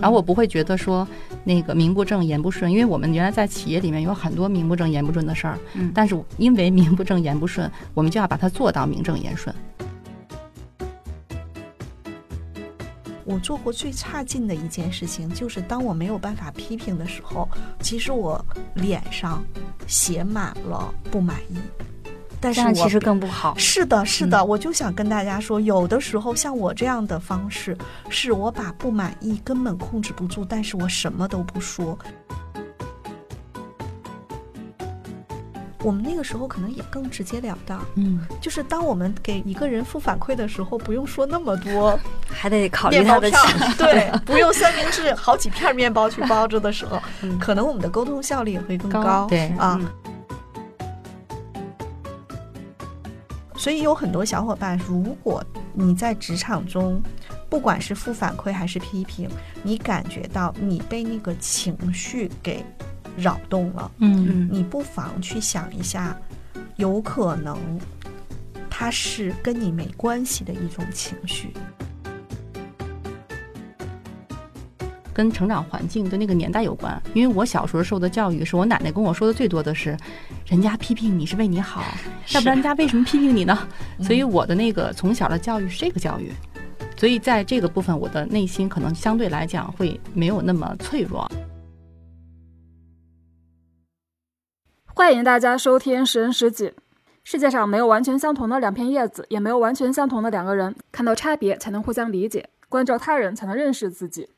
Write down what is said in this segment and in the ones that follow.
然后我不会觉得说那个名不正言不顺，因为我们原来在企业里面有很多名不正言不顺的事儿，嗯但是因为名不正言不顺，我们就要把它做到名正言顺。我做过最差劲的一件事情，就是当我没有办法批评的时候，其实我脸上写满了不满意。但是其实更不好。是的，是的，我就想跟大家说，有的时候像我这样的方式，是我把不满意根本控制不住，但是我什么都不说。我们那个时候可能也更直截了当，嗯，就是当我们给一个人负反馈的时候，不用说那么多 还得考虑面包票他的情绪。，对，不用三明治好几片面包去包着的时候，嗯可能我们的沟通效率也会更高。对啊，嗯所以有很多小伙伴，如果你在职场中，不管是负反馈还是批评，你感觉到你被那个情绪给扰动了，嗯嗯你不妨去想一下，有可能它是跟你没关系的一种情绪。跟成长环境跟那个年代有关。因为我小时候受的教育，是我奶奶跟我说的最多的是，人家批评你是为你好，要不然人家为什么批评你呢？所以我的那个从小的教育是这个教育，所以在这个部分，我的内心可能相对来讲会没有那么脆弱。欢迎大家收听《十人十己》。世界上没有完全相同的两片叶子，也没有完全相同的两个人。看到差别，才能互相理解；关照他人，才能认识自己。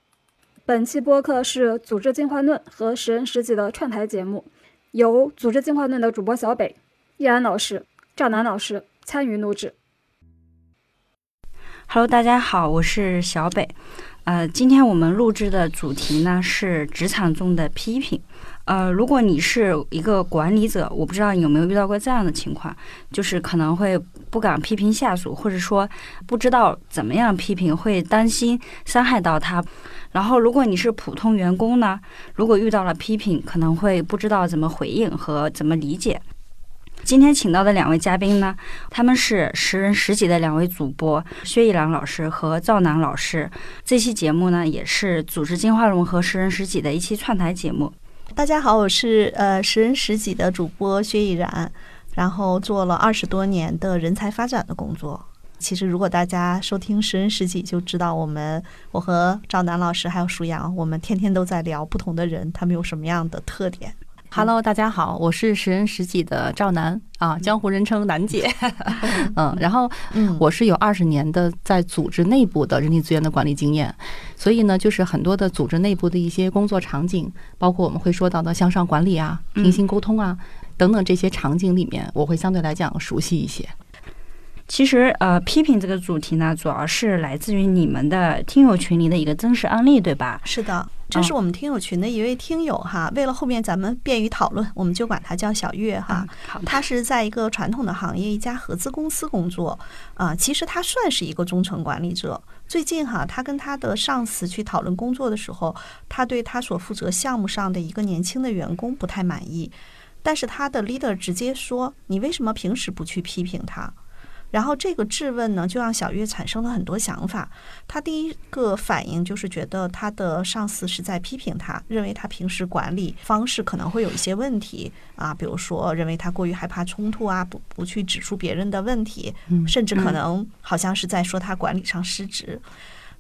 本期播客是《组织进化论》和《十人十己》的串台节目，由《组织进化论》的主播小北、易安老师、赵楠老师参与录制。Hello，大家好，我是小北。呃，今天我们录制的主题呢是职场中的批评。呃，如果你是一个管理者，我不知道你有没有遇到过这样的情况，就是可能会不敢批评下属，或者说不知道怎么样批评，会担心伤害到他。然后，如果你是普通员工呢，如果遇到了批评，可能会不知道怎么回应和怎么理解。今天请到的两位嘉宾呢，他们是十人十己的两位主播薛一郎老师和赵楠老师。这期节目呢，也是组织进化论和十人十己的一期串台节目。大家好，我是呃十人十己的主播薛逸然，然后做了二十多年的人才发展的工作。其实，如果大家收听十人十己，就知道我们我和赵楠老师还有舒阳，我们天天都在聊不同的人，他们有什么样的特点。Hello，大家好，我是十人十己的赵楠啊，江湖人称楠姐。嗯，然后嗯我是有二十年的在组织内部的人力资源的管理经验，所以呢，就是很多的组织内部的一些工作场景，包括我们会说到的向上管理啊、平行沟通啊等等这些场景里面，我会相对来讲熟悉一些。其实，呃，批评这个主题呢，主要是来自于你们的听友群里的一个真实案例，对吧？是的，这是我们听友群的一位听友哈。为了后面咱们便于讨论，我们就管他叫小月哈。他是在一个传统的行业，一家合资公司工作，啊、其实他算是一个中层管理者。最近哈，他跟他的上司去讨论工作的时候，他对他所负责项目上的一个年轻的员工不太满意，但是他的 leader 直接说：“你为什么平时不去批评他？”然后这个质问呢，就让小月产生了很多想法。他第一个反应就是觉得他的上司是在批评他，认为他平时管理方式可能会有一些问题啊，比如说认为他过于害怕冲突啊，不不去指出别人的问题，嗯甚至可能好像是在说他管理上失职。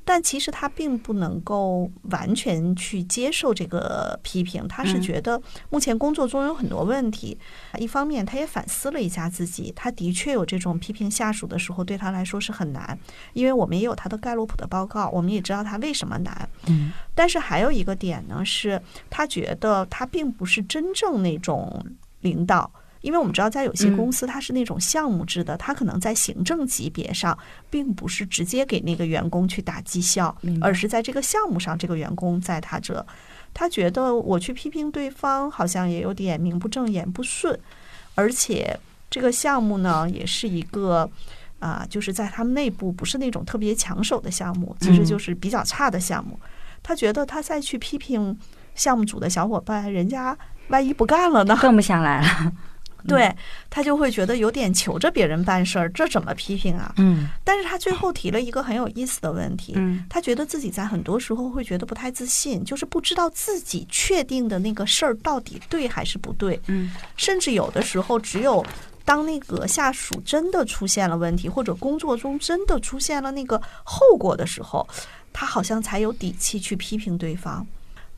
但其实他并不能够完全去接受这个批评，他是嗯觉得目前工作中有很多问题。一方面，他也反思了一下自己，他的确有这种批评下属的时候，对他来说是很难，因为我们也有他的盖洛普的报告，我们也知道他为什么难。嗯但是还有一个点呢，是他觉得他并不是真正那种领导。因为我们知道，在有些嗯公司，它是那种项目制的，它可能在行政级别上，并不是直接给那个员工去打绩效而是在这个项目上，这个员工在他这，他觉得我去批评对方，好像也有点名不正言不顺，而且这个项目呢，也是一个啊、就是在他们内部不是那种特别抢手的项目，其实嗯就是比较差的项目。他觉得他再去批评项目组的小伙伴，人家万一不干了呢？更不想来了。对他就会觉得有点求着别人办事儿，这怎么批评啊？嗯但是他最后提了一个很有意思的问题，嗯他觉得自己在很多时候会觉得不太自信，就是不知道自己确定的那个事儿到底对还是不对，嗯甚至有的时候只有。当那个下属真的出现了问题，或者工作中真的出现了那个后果的时候，他好像才有底气去批评对方。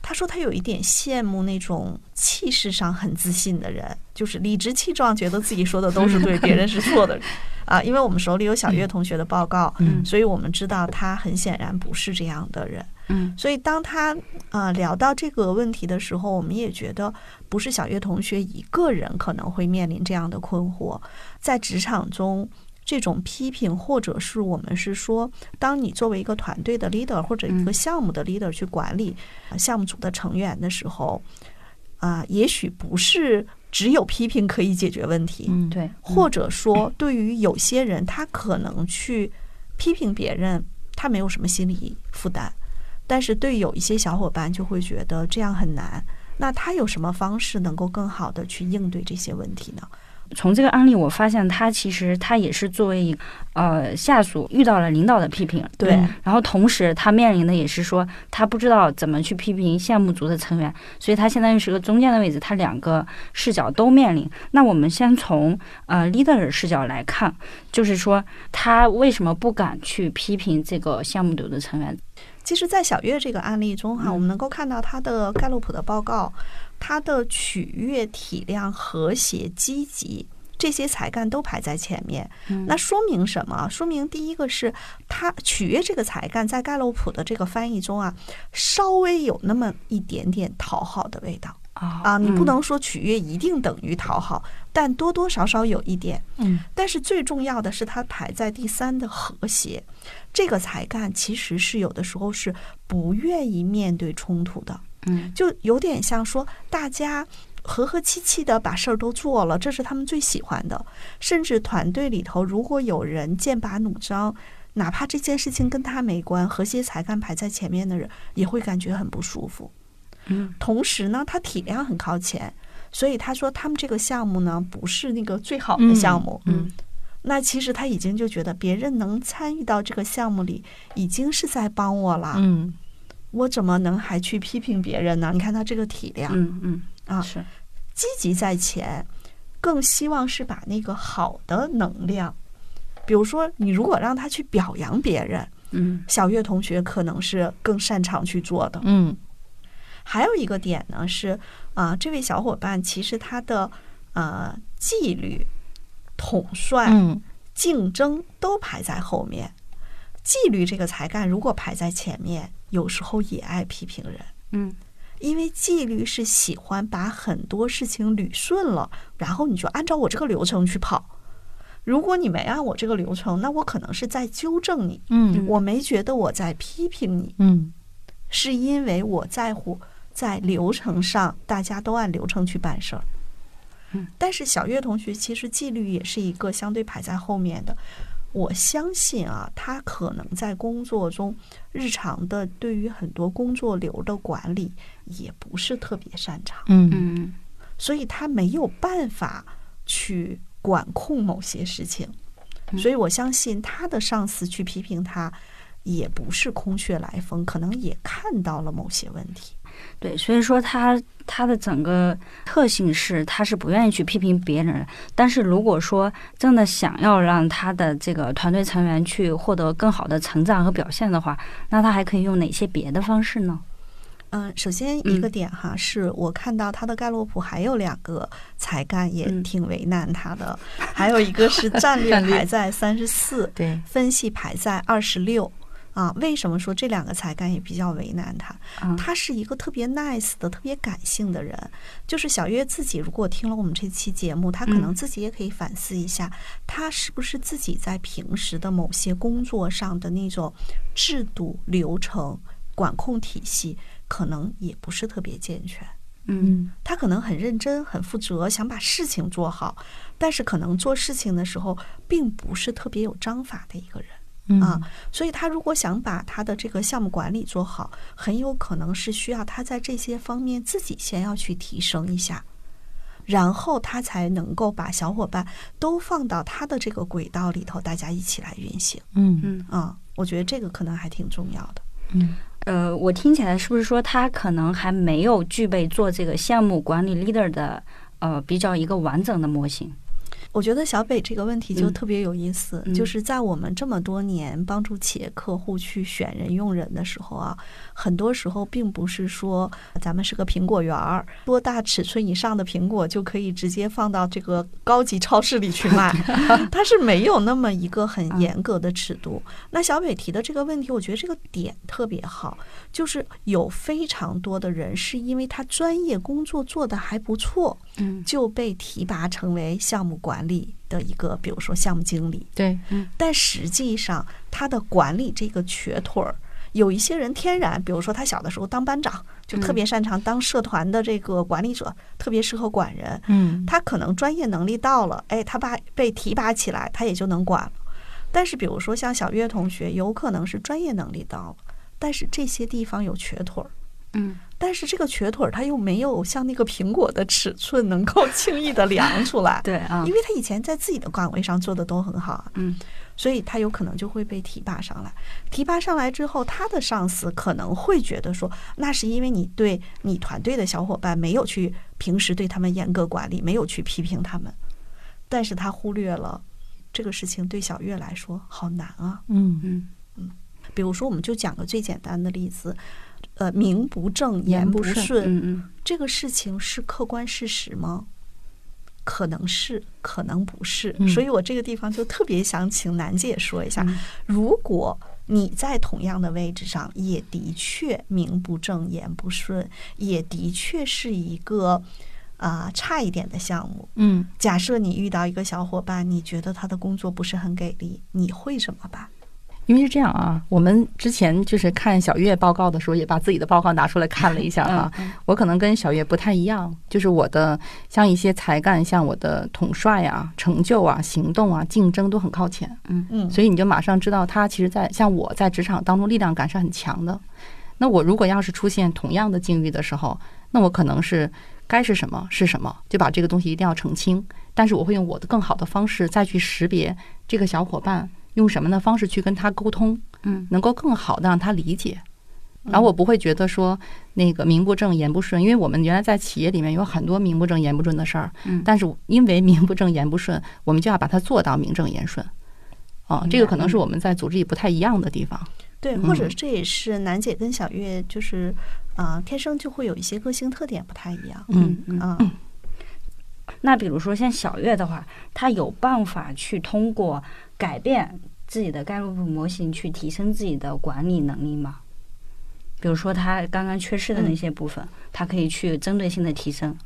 他说他有一点羡慕那种气势上很自信的人，就是理直气壮，觉得自己说的都是对，别人是错的啊。因为我们手里有小月同学的报告，嗯所以我们知道他很显然不是这样的人。嗯所以当他呃聊到这个问题的时候，我们也觉得不是小月同学一个人可能会面临这样的困惑，在职场中。这种批评，或者是我们是说，当你作为一个团队的 leader 或者一个嗯项目的 leader 去管理呃项目组的成员的时候，啊、也许不是只有批评可以解决问题，嗯，对，或者说，对于有些人，他可能去批评别人，他没有什么心理负担，但是对有一些小伙伴就会觉得这样很难。那他有什么方式能够更好的去应对这些问题呢？从这个案例，我发现他其实他也是作为一个呃下属遇到了领导的批评，对嗯然后同时他面临的也是说他不知道怎么去批评项目组的成员，所以他相当于是个中间的位置，他两个视角都面临。那我们先从呃 leader 的视角来看，就是说他为什么不敢去批评这个项目组的成员？其实，在小月这个案例中哈，嗯我们能够看到他的盖洛普的报告，他的取悦、体谅、和谐、积极。这些才干都排在前面，嗯那说明什么？说明第一个是他取悦这个才干，在盖洛普的这个翻译中啊，稍微有那么一点点讨好的味道啊啊。你不能说取悦一定等于讨好，但多多少少有一点。嗯但是最重要的是，它排在第三的和谐。这个才干其实是有的时候是不愿意面对冲突的，嗯就有点像说大家和和气气的把事儿都做了，这是他们最喜欢的。甚至团队里头如果有人剑拔弩张，哪怕这件事情跟他没关，和谐才干排在前面的人也会感觉很不舒服。嗯同时呢，他体量很靠前，所以他说他们这个项目呢不是那个最好的项目。嗯那其实他已经就觉得别人能参与到这个项目里，已经是在帮我了。嗯我怎么能还去批评别人呢？你看他这个体量，嗯嗯啊是积极在前，更希望是把那个好的能量，比如说你如果让他去表扬别人，嗯小月同学可能是更擅长去做的。嗯还有一个点呢是，啊、这位小伙伴其实他的呃纪律、统帅、嗯竞争都排在后面。纪律这个才干如果排在前面，有时候也爱批评人，嗯。因为纪律是喜欢把很多事情捋顺了，然后你就按照我这个流程去跑。如果你没按我这个流程，那我可能是在纠正你，嗯。我没觉得我在批评你，嗯。是因为我在乎在流程上大家都按流程去办事儿。嗯，但是小月同学其实纪律也是一个相对排在后面的。我相信啊，他可能在工作中日常的对于很多工作流的管理也不是特别擅长，嗯嗯所以他没有办法去管控某些事情。嗯所以我相信他的上司去批评他，也不是空穴来风，可能也看到了某些问题。对，所以说他他的整个特性是，他是不愿意去批评别人。但是如果说真的想要让他的这个团队成员去获得更好的成长和表现的话，那他还可以用哪些别的方式呢？嗯，首先一个嗯点哈，是我看到他的盖洛普还有两个才干也嗯挺为难他的，还有一个是战略战略排在三十四，对分析排在二十六。啊，为什么说这两个才干也比较为难他？嗯他是一个特别 nice 的、特别感性的人。就是小月自己，如果听了我们这期节目，他可能嗯自己也可以反思一下，他是不是自己在平时的某些工作上的那种制度、流程、管控体系，可能也不是特别健全。嗯他可能很认真、很负责，想把事情做好，但是可能做事情的时候，并不是特别有章法的一个人。嗯啊，所以他如果想把他的这个项目管理做好，很有可能是需要他在这些方面自己先要去提升一下。然后他才能够把小伙伴都放到他的这个轨道里头，大家一起来运行。嗯嗯啊、我觉得这个可能还挺重要的。嗯呃，我听起来是不是说他可能还没有具备做这个项目管理 leader 的呃比较一个完整的模型？我觉得小北这个问题就嗯。特别有意思，嗯。就是在我们这么多年帮助企业客户去选人用人的时候啊，很多时候并不是说咱们是个苹果园儿，多大尺寸以上的苹果就可以直接放到这个高级超市里去卖，它是没有那么一个很严格的尺度。那小北提的这个问题，我觉得这个点特别好，就是有非常多的人是因为他专业工作做得还不错，嗯。就被提拔成为项目管理的一个，比如说项目经理。对，但实际上，他的管理这个瘸腿儿，有一些人天然，比如说他小的时候当班长，就特别擅长当社团的这个管理者，特别适合管人。嗯他可能专业能力到了，哎，他把被提拔起来，他也就能管了。但是，比如说像小月同学，有可能是专业能力到了，但是这些地方有瘸腿儿。嗯但是这个瘸腿儿它又没有像那个苹果的尺寸能够轻易的量出来，对啊。因为他以前在自己的岗位上做的都很好啊，嗯。所以他有可能就会被提拔上来。提拔上来之后，他的上司可能会觉得说，那是因为你对你团队的小伙伴没有去平时对他们严格管理，没有去批评他们，但是他忽略了这个事情对小月来说好难啊。嗯。嗯。嗯。比如说，我们就讲个最简单的例子，呃，名不正言不顺这个事情是客观事实吗？可能是，可能不是。嗯所以我这个地方就特别想请楠姐说一下，嗯如果你在同样的位置上，也的确名不正言不顺，也的确是一个啊、差一点的项目。嗯，假设你遇到一个小伙伴，你觉得他的工作不是很给力，你会怎么办？因为是这样啊，我们之前就是看小月报告的时候，也把自己的报告拿出来看了一下哈。嗯我可能跟小月不太一样，就是我的像一些才干，像我的统帅啊、成就啊、行动啊、竞争都很靠前。嗯，所以你就马上知道他其实在，像我在职场当中力量感是很强的。那我如果要是出现同样的境遇的时候，那我可能是该是什么是什么，就把这个东西一定要澄清。但是我会用我的更好的方式再去识别这个小伙伴用什么的方式去跟他沟通，嗯能够更好的让他理解。然后我不会觉得说那个名不正言不顺，因为我们原来在企业里面有很多名不正言不顺的事儿，嗯但是因为名不正言不顺，我们就要把它做到名正言顺。啊，这个可能是我们在组织里不太一样的地方。对，或者嗯这也是楠姐跟小月就是啊、天生就会有一些个性特点不太一样。嗯嗯。啊、那比如说像小月的话，她有办法去通过改变自己的盖洛普模型去提升自己的管理能力吗？比如说他刚刚缺失的那些部分，他可以去针对性的提升。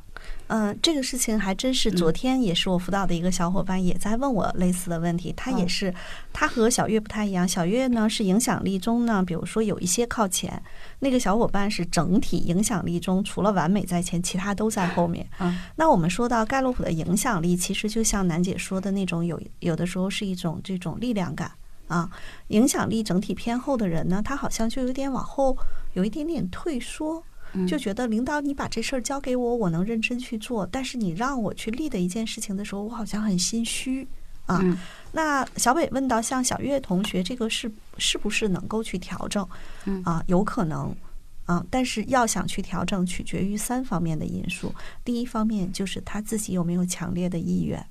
嗯，这个事情还真是，昨天也是我辅导的一个小伙伴也在问我类似的问题。他也嗯是，他和小月不太一样。小月呢是影响力中呢，比如说有一些靠前，那个小伙伴是整体影响力中除了完美在前，其他都在后面。嗯那我们说到盖洛普的影响力，其实就像楠姐说的那种有，有的时候是一种这种力量感啊。影响力整体偏后的人呢，他好像就有点往后，有一点点退缩。嗯就觉得领导你把这事儿交给我，我能认真去做，但是你让我去立的一件事情的时候，我好像很心虚啊。嗯那小北问到，像小月同学这个是是不是能够去调整？嗯啊，有可能。啊，但是要想去调整，取决于三方面的因素。第一方面就是他自己有没有强烈的意愿。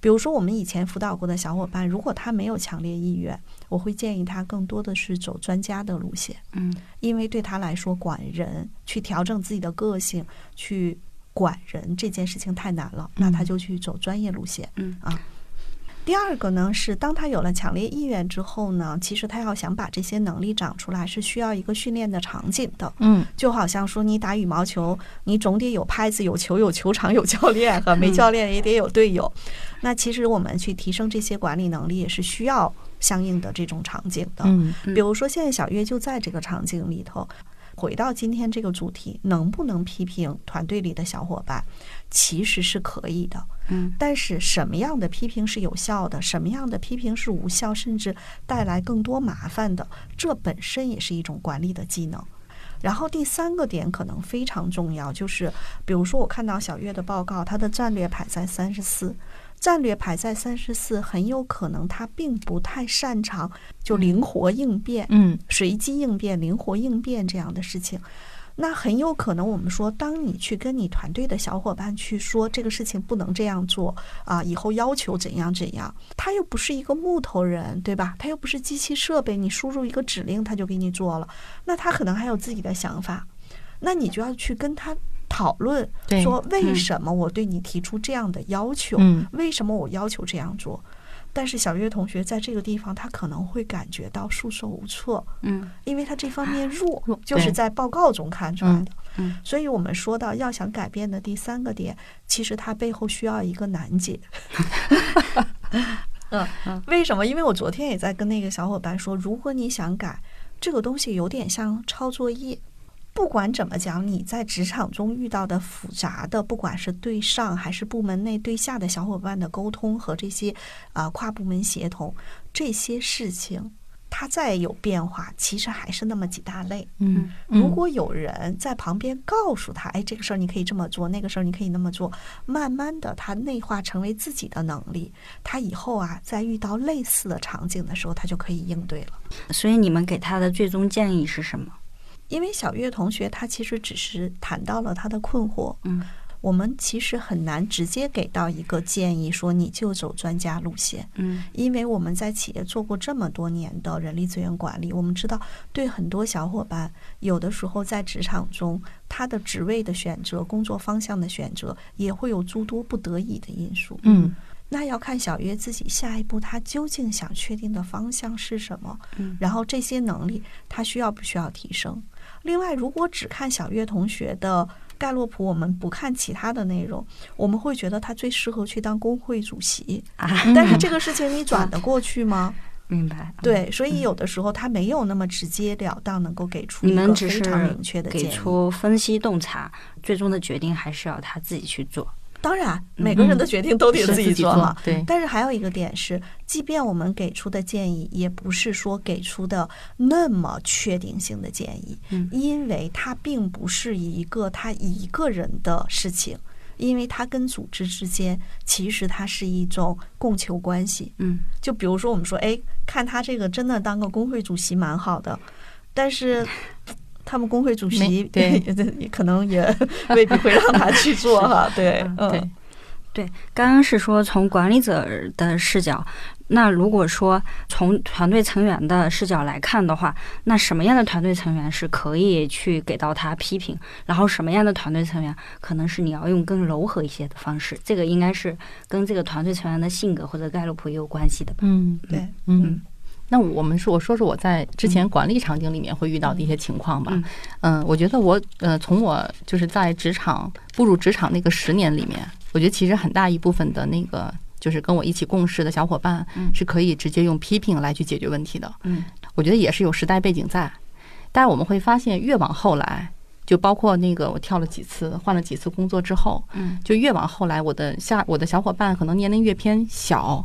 比如说，我们以前辅导过的小伙伴，如果他没有强烈意愿，我会建议他更多的是走专家的路线。嗯因为对他来说，管人去调整自己的个性，去管人这件事情太难了，那他就去走专业路线。嗯啊。第二个呢是，当他有了强烈意愿之后呢，其实他要想把这些能力长出来，是需要一个训练的场景的。嗯就好像说你打羽毛球，你总得有拍子、有球、有球场、有教练和 没教练也得有队友。那其实我们去提升这些管理能力，也是需要相应的这种场景的。嗯嗯比如说，现在小月就在这个场景里头。回到今天这个主题，能不能批评团队里的小伙伴，其实是可以的。嗯但是什么样的批评是有效的，什么样的批评是无效，甚至带来更多麻烦的，这本身也是一种管理的技能。然后第三个点可能非常重要，就是比如说我看到小月的报告，她的战略排在三十四，战略排在三十四，很有可能她并不太擅长就灵活应变、嗯随机应变、灵活应变这样的事情。那很有可能，我们说，当你去跟你团队的小伙伴去说这个事情不能这样做啊，以后要求怎样怎样，他又不是一个木头人，对吧？他又不是机器设备，你输入一个指令他就给你做了，那他可能还有自己的想法，那你就要去跟他讨论，说为什么我对你提出这样的要求，嗯为什么我要求这样做？但是小月同学在这个地方，他可能会感觉到束手无策，嗯因为他这方面弱弱，就是在报告中看出来的。嗯所以我们说到要想改变的第三个点，其实它背后需要一个难解。嗯，为什么？因为我昨天也在跟那个小伙伴说，如果你想改这个东西，有点像抄作业。不管怎么讲，你在职场中遇到的复杂的，不管是对上还是部门内对下的小伙伴的沟通和这些啊、跨部门协同这些事情，它再有变化，其实还是那么几大类。嗯，如果有人在旁边告诉他，哎，这个事儿你可以这么做，那个事儿你可以那么做，慢慢的他内化成为自己的能力，他以后啊，在遇到类似的场景的时候，他就可以应对了。所以你们给他的最终建议是什么？因为小月同学他其实只是谈到了他的困惑，嗯我们其实很难直接给到一个建议，说你就走专家路线。嗯因为我们在企业做过这么多年的人力资源管理，我们知道，对很多小伙伴，有的时候在职场中，他的职位的选择、工作方向的选择，也会有诸多不得已的因素。嗯那要看小月自己下一步他究竟想确定的方向是什么，嗯然后这些能力他需要不需要提升。另外，如果只看小月同学的盖洛普，我们不看其他的内容，我们会觉得他最适合去当工会主席。啊，但是这个事情你转得过去吗？明白。对，所以有的时候他没有那么直截了当，能够给出你一们只是个非常明确的给建议。出分析洞察，最终的决定还是要他自己去做。当然，每个人的决定都得自己做做嘛。对但是还有一个点是，即便我们给出的建议，也不是说给出的那么确定性的建议，嗯因为它并不是一个他一个人的事情，因为它跟组织之间其实它是一种供求关系。嗯就比如说，我们说，哎，看他这个真的当个工会主席蛮好的，但是他们工会主席 对也可能也未必会让他去做哈。对，嗯，对，对，刚刚是说从管理者的视角，那如果说从团队成员的视角来看的话，那什么样的团队成员是可以去给到他批评，然后什么样的团队成员可能是你要用更柔和一些的方式，这个应该是跟这个团队成员的性格或者盖洛普也有关系的吧？嗯对，嗯。那我们说，我说说我在之前管理场景里面会遇到的一些情况吧。嗯嗯，我觉得我呃，从我就是在职场步入职场那个十年里面，我觉得其实很大一部分的那个就是跟我一起共事的小伙伴嗯是可以直接用批评来去解决问题的。嗯我觉得也是有时代背景在，但是我们会发现，越往后来，就包括那个我跳了几次、换了几次工作之后，嗯就越往后来，我的下我的小伙伴可能年龄越偏小的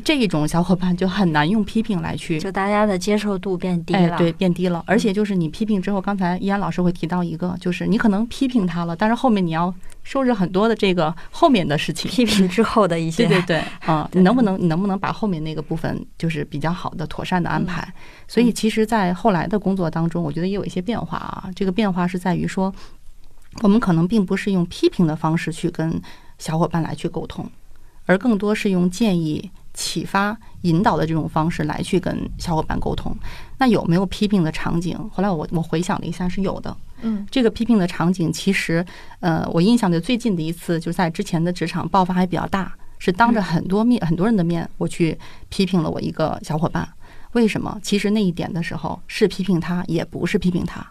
这一种小伙伴，就很难用批评来去就大家的接受度变低了，，哎对，变低了。而且就是你批评之后，刚才依安老师会提到一个，就是你可能批评他了，但是后面你要收拾很多的这个后面的事情。批评之后的一些，对对对，啊，对你能不能你能不能把后面那个部分就是比较好的、妥善的安排？所以其实，在后来的工作当中，我觉得也有一些变化啊。这个变化是在于说，我们可能并不是用批评的方式去跟小伙伴来去沟通，而更多是用建议、启发、引导的这种方式来去跟小伙伴沟通。那有没有批评的场景？后来我我回想了一下，是有的。嗯这个批评的场景，其实，呃，我印象的最近的一次，就是在之前的职场爆发还比较大，是当着很多面、很多人的面，我去批评了我一个小伙伴。为什么？其实那一点的时候是批评他，也不是批评他。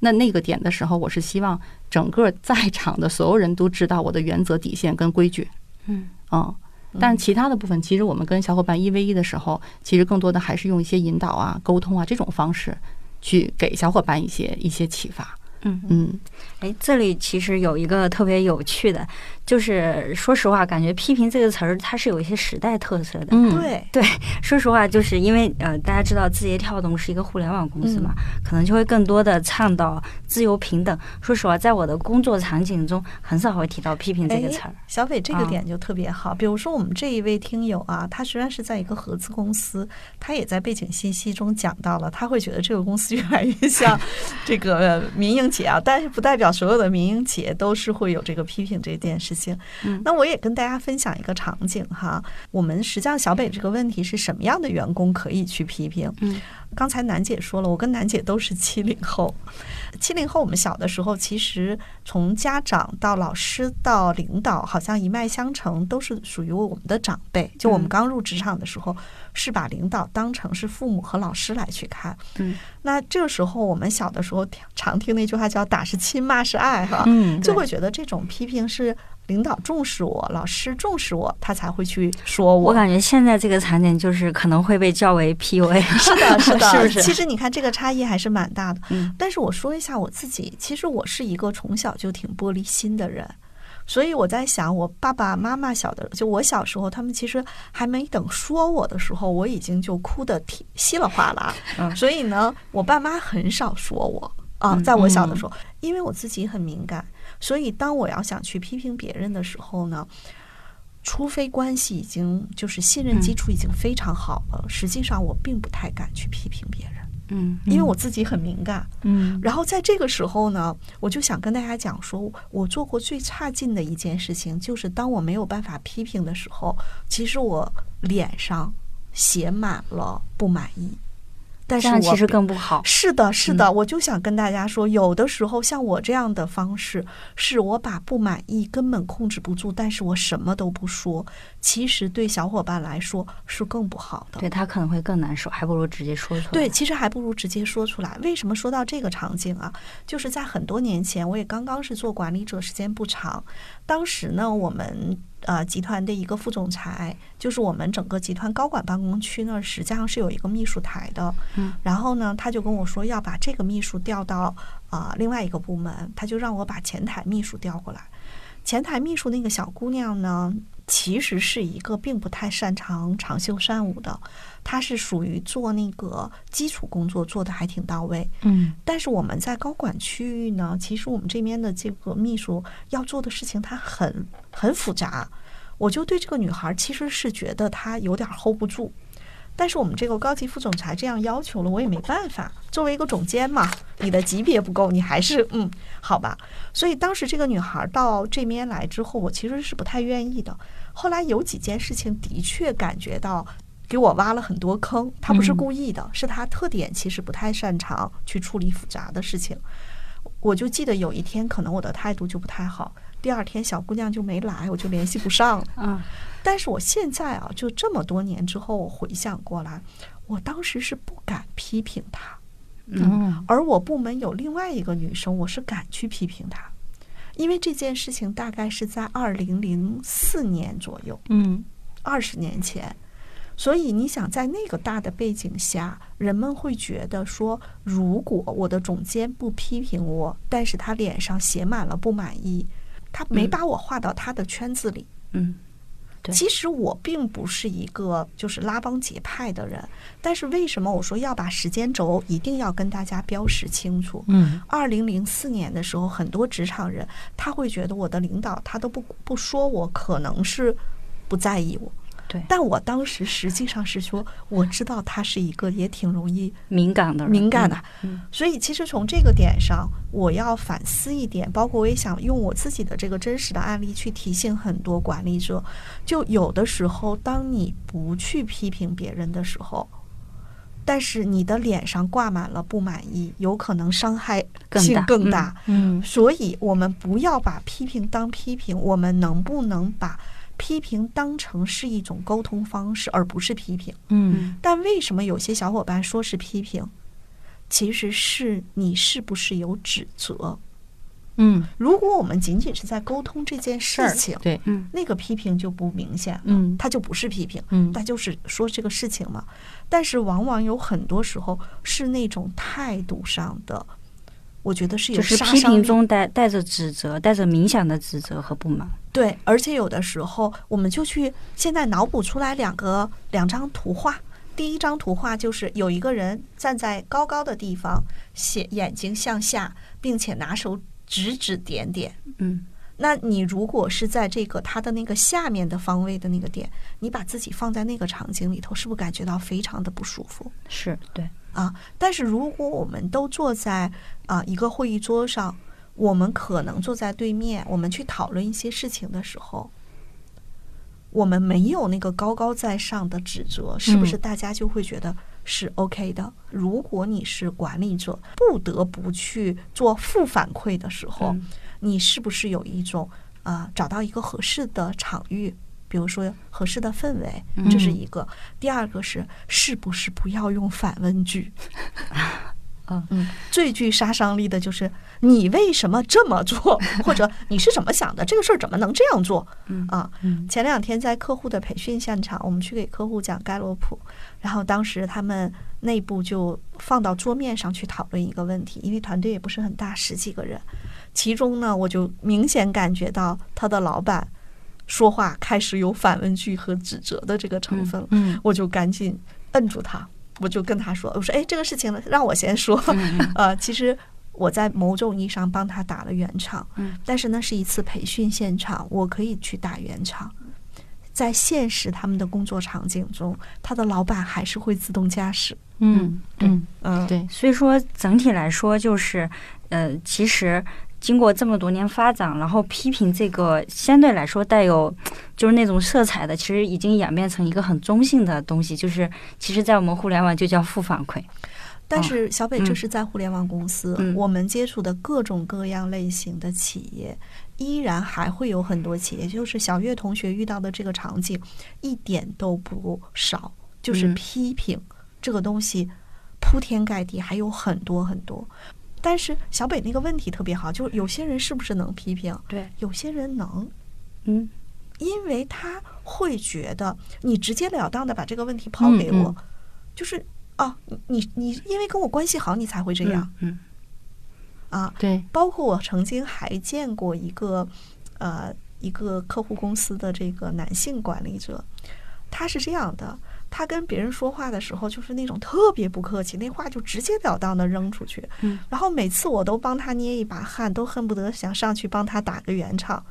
那那个点的时候，我是希望整个在场的所有人都知道我的原则、底线跟规矩。嗯嗯，但是其他的部分，其实我们跟小伙伴一 v 一的时候，其实更多的还是用一些引导啊、沟通啊这种方式，去给小伙伴一些一些启发。嗯。嗯。哎，这里其实有一个特别有趣的，就是说实话，感觉批评这个词儿它是有一些时代特色的。嗯，对对，说实话，就是因为呃，大家知道字节跳动是一个互联网公司嘛，可能就会更多的倡导自由平等。说实话，在我的工作场景中，很少会提到批评这个词儿。小斐这个啊点就特别好。比如说我们这一位听友啊，他虽然是在一个合资公司，他也在背景信息中讲到了，他会觉得这个公司越来越像这个呃民营企业啊，但是不代表所有的民营企业都是会有这个批评这件事情。嗯那我也跟大家分享一个场景哈，我们实际上小北这个问题是什么样的员工可以去批评？嗯，刚才楠姐说了，我跟楠姐都是七零后。七零后，我们小的时候，其实从家长到老师到领导，好像一脉相承，都是属于我们的长辈。就我们嗯刚入职场的时候，是把领导当成是父母和老师来去看。嗯，那这个时候，我们小的时候常听那句话叫“打是亲，骂是爱”哈。嗯，就会觉得这种批评是领导重视我，老师重视我，他才会去说我。我感觉现在这个场景就是可能会被叫为 PUA。是的，是的，是不是其实你看这个差异还是蛮大的。嗯但是我说一下我自己，其实我是一个从小就挺玻璃心的人。所以我在想，我爸爸妈妈小的，就我小时候，他们其实还没等说我的时候，我已经就哭得挺稀里哗啦。嗯所以呢，我爸妈很少说我啊，嗯在我小的时候，因为我自己很敏感，所以当我要想去批评别人的时候呢，除非关系已经就是信任基础已经非常好了，实际上我并不太敢去批评别人，嗯因为我自己很敏感。嗯然后在这个时候呢，我就想跟大家讲说，我做过最差劲的一件事情，就是当我没有办法批评的时候，其实我脸上写满了不满意。但是其实更不好。是的，是的，我就想跟大家说，有的时候像我这样的方式，是我把不满意根本控制不住，但是我什么都不说，其实对小伙伴来说是更不好的。对他可能会更难受，还不如直接说出来。对，，其实还不如直接说出来。为什么说到这个场景啊？就是在很多年前，我也刚刚是做管理者，时间不长。当时呢，我们呃集团的一个副总裁，就是我们整个集团高管办公区呢，实际上是有一个秘书台的。嗯，然后呢，他就跟我说要把这个秘书调到啊、另外一个部门，他就让我把前台秘书调过来。前台秘书那个小姑娘呢，其实是一个并不太擅长长袖善舞的，她是属于做那个基础工作做的还挺到位。嗯但是我们在高管区域呢，其实我们这边的这个秘书要做的事情，他很很复杂。我就对这个女孩其实是觉得她有点 hold 不住，但是我们这个高级副总裁这样要求了，我也没办法。作为一个总监嘛，你的级别不够，你还是嗯，好吧。所以当时这个女孩到这边来之后，我其实是不太愿意的。后来有几件事情的确感觉到给我挖了很多坑，她不是嗯故意的，是她特点其实不太擅长去处理复杂的事情。我就记得有一天，可能我的态度就不太好，第二天小姑娘就没来，我就联系不上了。嗯但是我现在啊，就这么多年之后，我回想过来，我当时是不敢批评他，嗯。而我部门有另外一个女生，我是敢去批评她，因为这件事情大概是在二零零四年左右，嗯。二十年前。所以你想，在那个大的背景下，人们会觉得说，如果我的总监不批评我，但是他脸上写满了不满意，他没嗯。把我划到他的圈子里，嗯。对其实我并不是一个就是拉帮结派的人，但是为什么我说要把时间轴一定要跟大家标识清楚？嗯二零零四年的时候，很多职场人他会觉得我的领导他都不不说我，可能是不在意我。对。但我当时实际上是说，我知道他是一个也挺容易敏感的人，敏感的，嗯所以其实从这个点上，我要反思一点，包括我也想用我自己的这个真实的案例去提醒很多管理者，就有的时候，当你不去批评别人的时候，但是你的脸上挂满了不满意，有可能伤害性更大。更大。嗯。所以，我们不要把批评当批评，我们能不能把批评当成是一种沟通方式，而不是批评？嗯。但为什么有些小伙伴说是批评，其实是你是不是有指责？嗯。如果我们仅仅是在沟通这件事情，对，嗯。那个批评就不明显了，嗯。它就不是批评，嗯。它就是说这个事情嘛。但是往往有很多时候是那种态度上的，我觉得是有就是批评杀伤力中带带着指责，带着冥想的指责和不满。对，而且有的时候我们就去现在脑补出来两个两张图画。第一张图画就是有一个人站在高高的地方，写眼睛向下，并且拿手指指点点。嗯那你如果是在这个他的那个下面的方位的那个点，你把自己放在那个场景里头，是不是感觉到非常的不舒服？是对，啊，但是如果我们都坐在啊一个会议桌上，我们可能坐在对面，我们去讨论一些事情的时候，我们没有那个高高在上的指责，是不是嗯大家就会觉得是 OK 的？如果你是管理者，不得不去做负反馈的时候，嗯你是不是有一种啊、找到一个合适的场域？比如说合适的氛围，这是嗯一个。第二个是是不是不要用反问句？嗯 嗯，最具杀伤力的就是你为什么这么做，或者你是怎么想的？这个事儿怎么能这样做？嗯啊，嗯前两天在客户的培训现场，我们去给客户讲盖洛普，然后当时他们内部就放到桌面上去讨论一个问题，因为团队也不是很大，十几个人，其中呢，我就明显感觉到他的老板说话开始有反问句和指责的这个成分了，嗯我就赶紧摁住他，我就跟他说，我说，哎，这个事情呢，让我先说，嗯嗯。呃，其实我在某种意义上帮他打了圆场，嗯。但是那是一次培训现场，我可以去打圆场。在现实他们的工作场景中，他的老板还是会自动驾驶。嗯嗯，嗯，对，所以说整体来说，就是呃，其实经过这么多年发展，然后批评这个相对来说带有 就是那种色彩的，其实已经演变成一个很中性的东西，就是其实，在我们互联网就叫负反馈。但是小北，嗯这是在互联网公司，嗯我们接触的各种各样类型的企业，依然还会有很多企业，就是小月同学遇到的这个场景，一点都不少，就是嗯批评、这个东西铺天盖地，还有很多很多。但是小北那个问题特别好，就是有些人是不是能批评，对，有些人能，嗯。因为他会觉得你直截了当的把这个问题抛给我，嗯就是啊，你你你因为跟我关系好，你才会这样、嗯。啊。对，包括我曾经还见过一个呃一个客户公司的这个男性管理者，他是这样的，他跟别人说话的时候就是那种特别不客气，那话就直截了当的扔出去，嗯然后每次我都帮他捏一把汗，都恨不得想上去帮他打个圆场。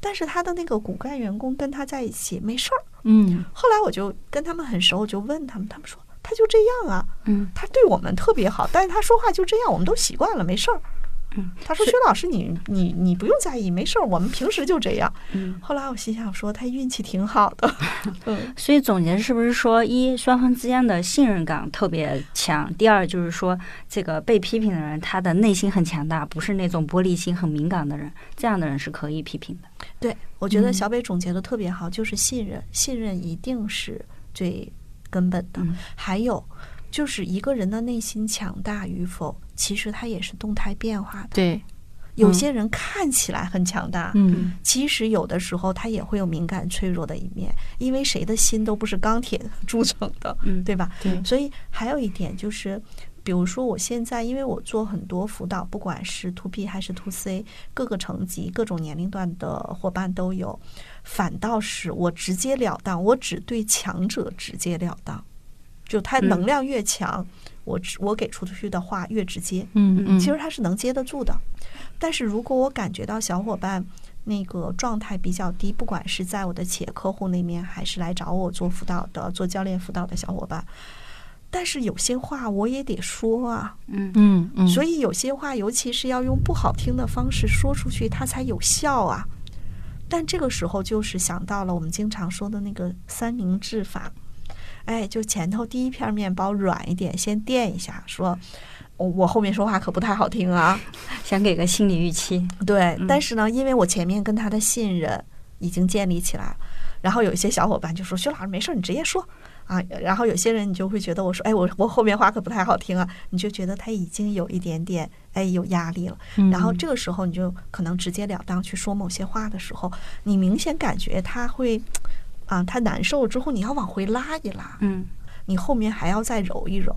但是他的那个骨干员工跟他在一起没事儿。嗯后来我就跟他们很熟，我就问他们，他们说他就这样啊，嗯他对我们特别好，但是他说话就这样，我们都习惯了，没事儿。嗯，他说：“薛老师，你你你不用在意，没事儿，我们平时就这样。嗯”。后来我心想说，他运气挺好的。嗯，所以总结是不是说，一双方之间的信任感特别强；第二就是说，这个被批评的人他的内心很强大，不是那种玻璃心很敏感的人，这样的人是可以批评的。对，我觉得嗯小北总结的特别好，就是信任，信任一定是最根本的。嗯还有就是一个人的内心强大与否，其实它也是动态变化的。对，有些人看起来很强大，嗯其实有的时候他也会有敏感脆弱的一面，因为谁的心都不是钢铁铸成的，嗯对吧？对，所以还有一点就是，比如说我现在，因为我做很多辅导，不管是 to B 还是 to C，各个层级、各种年龄段的伙伴都有，反倒是我直截了当，我只对强者直截了当，就他嗯能量越强，我直我给出去的话越直接。嗯嗯，其实他是能接得住的。但是如果我感觉到小伙伴那个状态比较低，不管是在我的企业客户那面，还是来找我做辅导的、做教练辅导的小伙伴，但是有些话我也得说啊。嗯嗯嗯，所以有些话，尤其是要用不好听的方式说出去，它才有效啊。但这个时候就是想到了我们经常说的那个三明治法，哎，就前头第一片面包软一点，先垫一下，说我我后面说话可不太好听啊。想给个心理预期。对，嗯但是呢，因为我前面跟他的信任已经建立起来了，然后有一些小伙伴就说：“薛老师没事儿，你直接说啊。”然后有些人你就会觉得我说：“哎，我我后面话可不太好听啊。”你就觉得他已经有一点点哎有压力了。嗯然后这个时候你就可能直截了当去说某些话的时候，你明显感觉他会啊，他难受了之后，你要往回拉一拉，嗯你后面还要再揉一揉。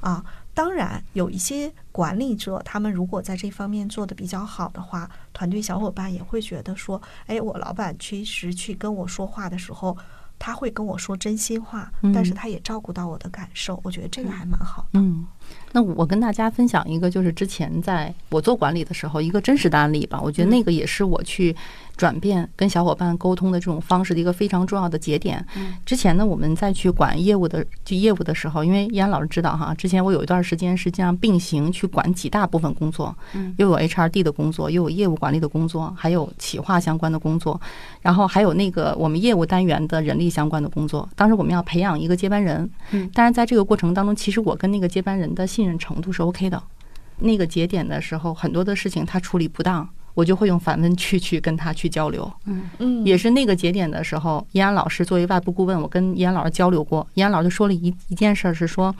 啊。当然，有一些管理者，他们如果在这方面做的比较好的话，团队小伙伴也会觉得说，哎，我老板其实去跟我说话的时候，他会跟我说真心话，但是他也照顾到我的感受，我觉得这个还蛮好的。嗯，那我跟大家分享一个，就是之前在我做管理的时候，一个真实的案例吧。我觉得那个也是我去。转变跟小伙伴沟通的这种方式的一个非常重要的节点。之前呢，我们在去管业务的就业务的时候，因为依安老师知道哈，之前我有一段时间实际上并行去管几大部分工作，又有 HRD 的工作，又有业务管理的工作，还有企划相关的工作，然后还有那个我们业务单元的人力相关的工作。当时我们要培养一个接班人，嗯，但是在这个过程当中，其实我跟那个接班人的信任程度是 OK 的。那个节点的时候，很多的事情他处理不当。我就会用反问句去跟他去交流，嗯。嗯，也是那个节点的时候，易安老师作为外部顾问，我跟易安老师交流过，易安老师就说了一一件事儿，是说，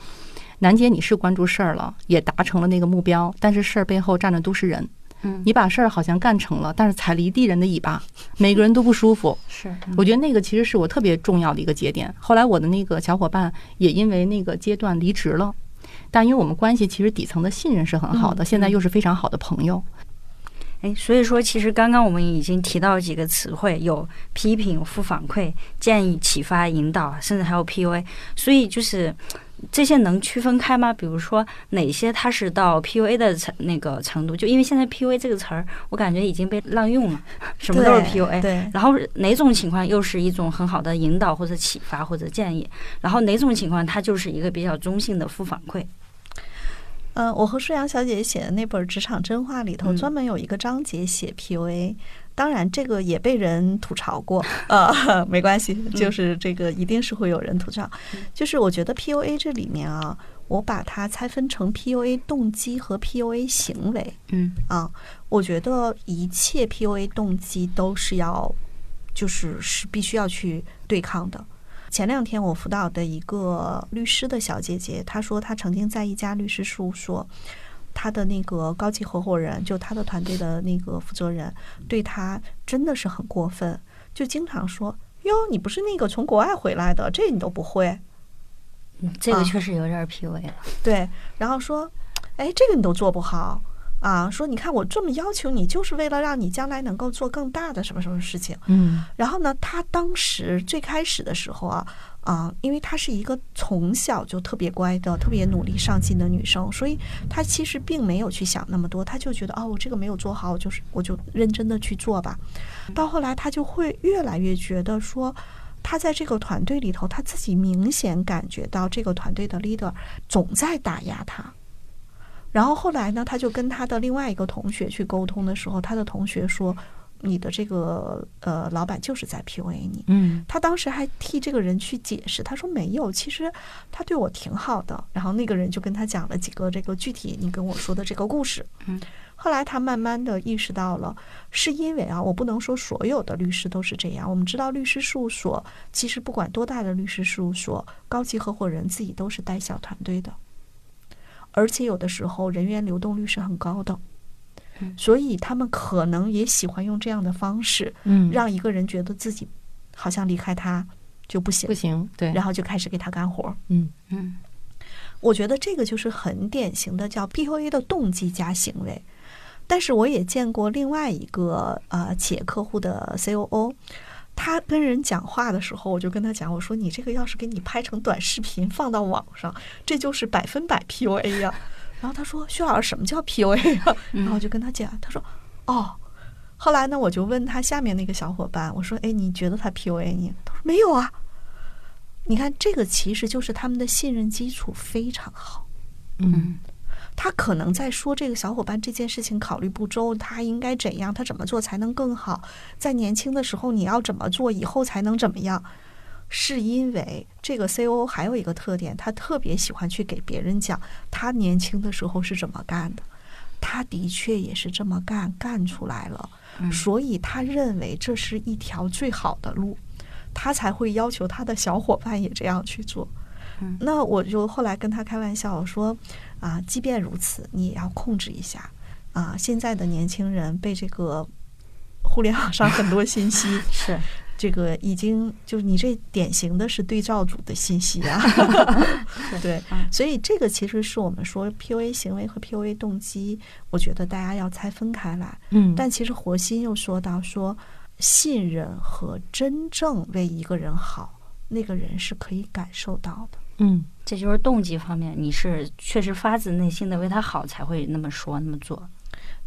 楠姐你是关注事儿了，也达成了那个目标，但是事儿背后站的都是人，嗯，你把事儿好像干成了，但是踩了一地人的尾巴，每个人都不舒服，是，我觉得那个其实是我特别重要的一个节点。后来我的那个小伙伴也因为那个阶段离职了，但因为我们关系其实底层的信任是很好的，现在又是非常好的朋友。哎，所以说，其实刚刚我们已经提到几个词汇，有批评、负反馈、建议、启发、引导，甚至还有 PUA。所以就是这些能区分开吗？比如说哪些它是到 PUA 的程那个程度？就因为现在 PUA 这个词儿，我感觉已经被滥用了，什么都是 PUA。对。然后哪种情况又是一种很好的引导或者启发或者建议？然后哪种情况它就是一个比较中性的负反馈？嗯，我和舒阳小姐姐写的那本《职场真话》里头，专门有一个章节写 PUA。当然，这个也被人吐槽过，呃，没关系，就是这个一定是会有人吐槽。就是我觉得 PUA 这里面啊，我把它拆分成 PUA 动机和 PUA 行为。嗯啊，我觉得一切 PUA 动机都是要，就是是必须要去对抗的。前两天我辅导的一个律师的小姐姐，她说她曾经在一家律师事务所，她的那个高级合伙人，就她的团队的那个负责人，对她真的是很过分，就经常说：“哟，你不是那个从国外回来的，这你都不会。”这个确实有点 PUA 了。对，然后说：“哎，这个你都做不好。”啊，说你看我这么要求你，就是为了让你将来能够做更大的什么什么事情。嗯，然后呢，他当时最开始的时候啊，啊，因为她是一个从小就特别乖的、特别努力上进的女生，所以她其实并没有去想那么多，她就觉得哦，我这个没有做好，我就是我就认真的去做吧。到后来，她就会越来越觉得说，她在这个团队里头，她自己明显感觉到这个团队的 leader 总在打压她。然后后来呢，他就跟他的另外一个同学去沟通的时候，他的同学说：“你的这个呃老板就是在 PUA 你。”嗯，他当时还替这个人去解释，他说：“没有，其实他对我挺好的。”然后那个人就跟他讲了几个这个具体你跟我说的这个故事。嗯，后来他慢慢的意识到了，是因为啊，我不能说所有的律师都是这样。我们知道律师事务所其实不管多大的律师事务所，高级合伙人自己都是带小团队的。而且有的时候人员流动率是很高的，所以他们可能也喜欢用这样的方式，嗯，让一个人觉得自己好像离开他就不行，不行，对，然后就开始给他干活。嗯嗯，我觉得这个就是很典型的叫 PUA 的动机加行为。但是我也见过另外一个呃企业客户的 COO。他跟人讲话的时候，我就跟他讲，我说你这个要是给你拍成短视频放到网上，这就是百分百 PUA 呀。然后他说：“薛老师，什么叫 PUA 呀？”然后我就跟他讲，他说：“哦。”后来呢，我就问他下面那个小伙伴，我说：“哎，你觉得他 PUA 你？”他说：“没有啊。”你看，这个其实就是他们的信任基础非常好。嗯。他可能在说这个小伙伴这件事情考虑不周，他应该怎样？他怎么做才能更好？在年轻的时候你要怎么做，以后才能怎么样？是因为这个 C.O. 还有一个特点，他特别喜欢去给别人讲他年轻的时候是怎么干的。他的确也是这么干，干出来了，所以他认为这是一条最好的路，他才会要求他的小伙伴也这样去做。那我就后来跟他开玩笑，我说。啊，即便如此，你也要控制一下。啊，现在的年轻人被这个互联网上很多信息 是这个已经就是你这典型的是对照组的信息啊，对，所以这个其实是我们说 PUA 行为和 PUA 动机，我觉得大家要拆分开来。嗯但其实活心又说到说，信任和真正为一个人好，那个人是可以感受到的。嗯这就是动机方面，你是确实发自内心的为他好才会那么说那么做。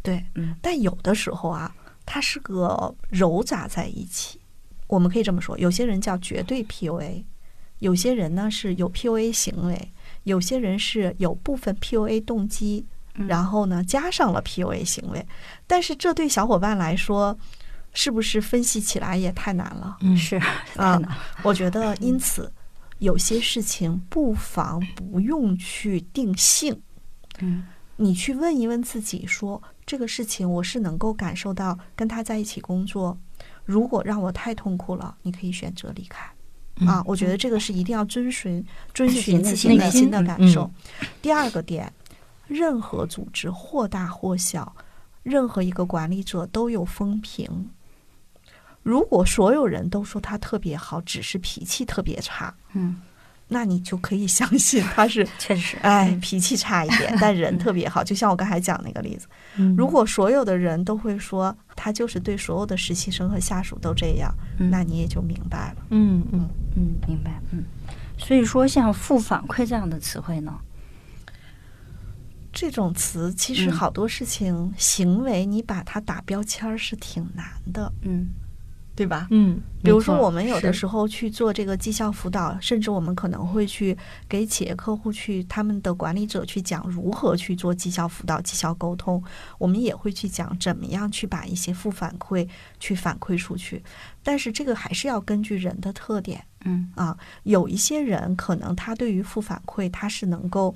对，嗯但有的时候啊，它是个糅杂在一起。我们可以这么说，有些人叫绝对 PUA，有些人呢是有 PUA 行为，有些人是有部分 PUA 动机，嗯然后呢加上了 PUA 行为。但是这对小伙伴来说，是不是分析起来也太难了？嗯是啊，我觉得因此有些事情不妨不用去定性，嗯你去问一问自己说，这个事情我是能够感受到跟他在一起工作，如果让我太痛苦了，你可以选择离开。啊，我觉得这个是一定要遵循遵循自己内内心的心感受。第二个点，任何组织或大或小，任何一个管理者都有风评。如果所有人都说他特别好，只是脾气特别差，嗯，那你就可以相信他是 确实，哎，脾气差一点，但人特别好。就像我刚才讲那个例子，嗯。如果所有的人都会说他就是对所有的实习生和下属都这样，嗯。那你也就明白了。嗯嗯嗯，明白，嗯。所以说，像负反馈这样的词汇呢，这种词其实嗯。好多事情、行为，你把它打标签儿是挺难的，嗯对吧？嗯，比如说，我们有的时候去做这个绩效辅导，甚至我们可能会去给企业客户去他们的管理者去讲如何去做绩效辅导、绩效沟通。我们也会去讲怎么样去把一些负反馈去反馈出去。但是这个还是要根据人的特点嗯啊。有一些人可能他对于负反馈他是能够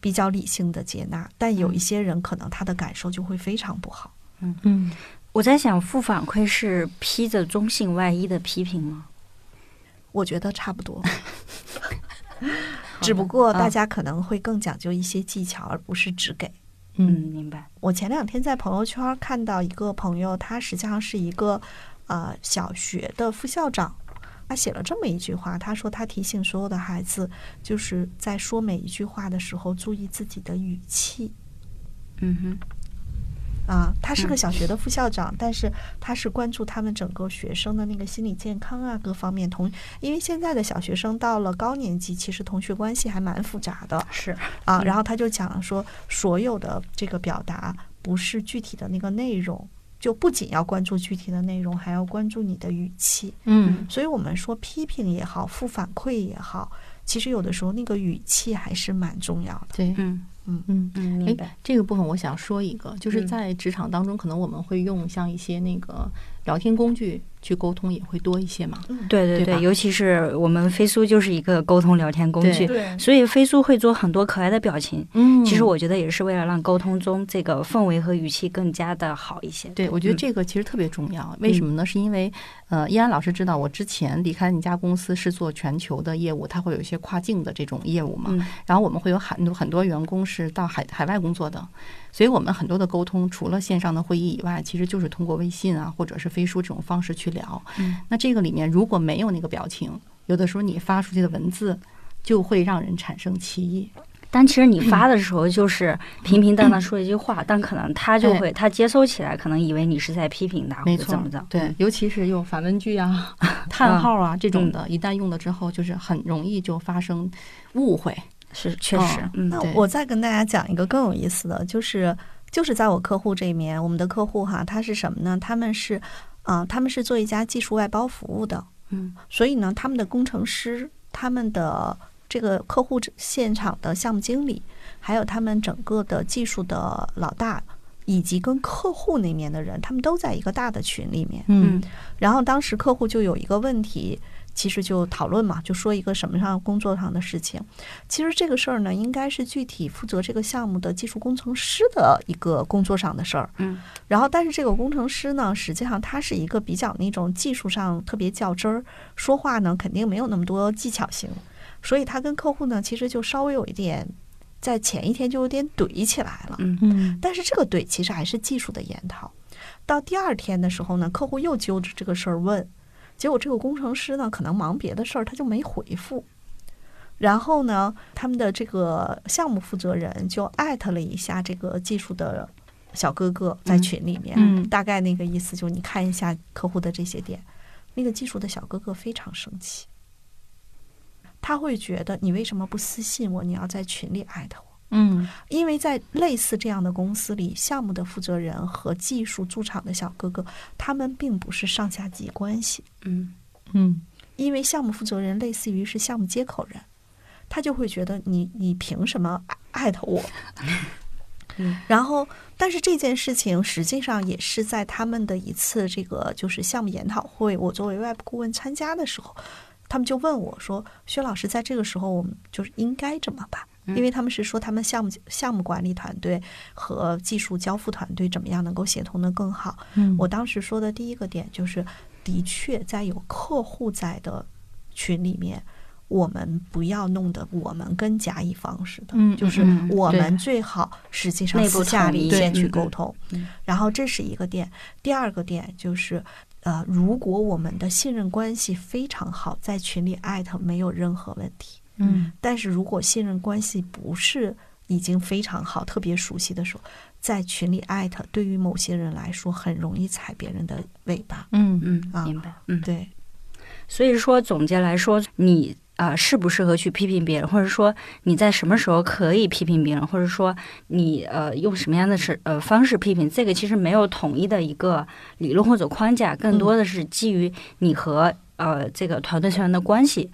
比较理性的接纳，但有一些人可能他的感受就会非常不好。嗯嗯我在想，负反馈是披着中性外衣的批评吗？我觉得差不多。只不过大家可能会更讲究一些技巧，而不是只给。嗯，嗯明白。我前两天在朋友圈看到一个朋友，他实际上是一个呃小学的副校长，他写了这么一句话，他说他提醒所有的孩子，就是在说每一句话的时候注意自己的语气。嗯哼，啊，他是个嗯小学的副校长，但是他是关注他们整个学生的那个心理健康啊，各方面同，因为现在的小学生到了高年级，其实同学关系还蛮复杂的是，啊。嗯然后他就讲了说，所有的这个表达不是具体的那个内容，就不仅要关注具体的内容，还要关注你的语气。嗯所以我们说批评也好，负反馈也好，其实有的时候那个语气还是蛮重要的。对，嗯嗯。嗯，嗯哎白。，这个部分我想说一个，就是嗯在职场当中，可能我们会用像一些那个聊天工具去沟通，也会多一些嘛。对对对，对尤其是我们飞书就是一个沟通聊天工具，所以飞书会做很多可爱的表情。嗯其实我觉得也是为了让沟通中这个氛围和语气更加的好一些。对，我觉得嗯这个其实特别重要。为什么呢？是因为呃，依安老师知道我之前离开那家公司是做全球的业务，它会有一些跨境的这种业务嘛。嗯然后我们会有很多很多员工是到海海外工作的，所以我们很多的沟通除了线上的会议以外，其实就是通过微信啊或者是飞书这种方式去聊。嗯那这个里面如果没有那个表情，有的时候你发出去的文字就会让人产生歧义。但其实你发的时候就是平平淡淡说一句话，但可能他就会他接收起来，可能以为你是在批评他或没错者怎么着。对嗯，尤其是用反问句啊、叹号啊这种的，一旦用了之后，就是很容易就发生误会。是确实，嗯那我再跟大家讲一个更有意思的，就是就是在我客户这面，我们的客户哈，他是什么呢？他们是啊、他们是做一家技术外包服务的，嗯所以呢，他们的工程师、他们的这个客户现场的项目经理，还有他们整个的技术的老大，以及跟客户那面的人，他们都在一个大的群里面。嗯然后当时客户就有一个问题，其实就讨论嘛，就说一个什么上工作上的事情。其实这个事儿呢，应该是具体负责这个项目的技术工程师的一个工作上的事儿。嗯然后，但是这个工程师呢，实际上他是一个比较那种技术上特别较真儿，说话呢肯定没有那么多技巧性，所以他跟客户呢，其实就稍微有一点，在前一天就有点怼起来了。嗯嗯但是这个怼其实还是技术的研讨。到第二天的时候呢，客户又揪着这个事儿问，结果这个工程师呢，可能忙别的事儿，他就没回复。然后呢，他们的这个项目负责人就艾特了一下这个技术的小哥哥在群里面，嗯大概那个意思就是你看一下客户的这些点。那个技术的小哥哥非常生气，他会觉得你为什么不私信我？你要在群里艾特我。嗯因为在类似这样的公司里，项目的负责人和技术驻场的小哥哥，他们并不是上下级关系。嗯嗯因为项目负责人类似于是项目接口人，他就会觉得你你凭什么艾艾特我？嗯然后，但是这件事情实际上也是在他们的一次这个就是项目研讨会，我作为外部顾问参加的时候，他们就问我说：“薛老师，在这个时候我们就是应该怎么办？”因为他们是说他们项目项目管理团队和技术交付团队怎么样能够协同的更好。嗯，我当时说的第一个点就是，的确在有客户在的群里面，我们不要弄得我们跟甲乙方似的，嗯就是我们最好实际上私下里先去沟通嗯。然后这是一个点，第二个点就是。呃，如果我们的信任关系非常好，在群里艾特没有任何问题。嗯但是如果信任关系不是已经非常好、特别熟悉的时候，在群里艾特，对于某些人来说很容易踩别人的尾巴。嗯嗯啊，明白。嗯，对，所以说总结来说，你啊、呃适不适合去批评别人，或者说你在什么时候可以批评别人，或者说你呃用什么样的是呃方式批评，这个其实没有统一的一个理论或者框架，更多的是基于你和呃这个团队成员的关系。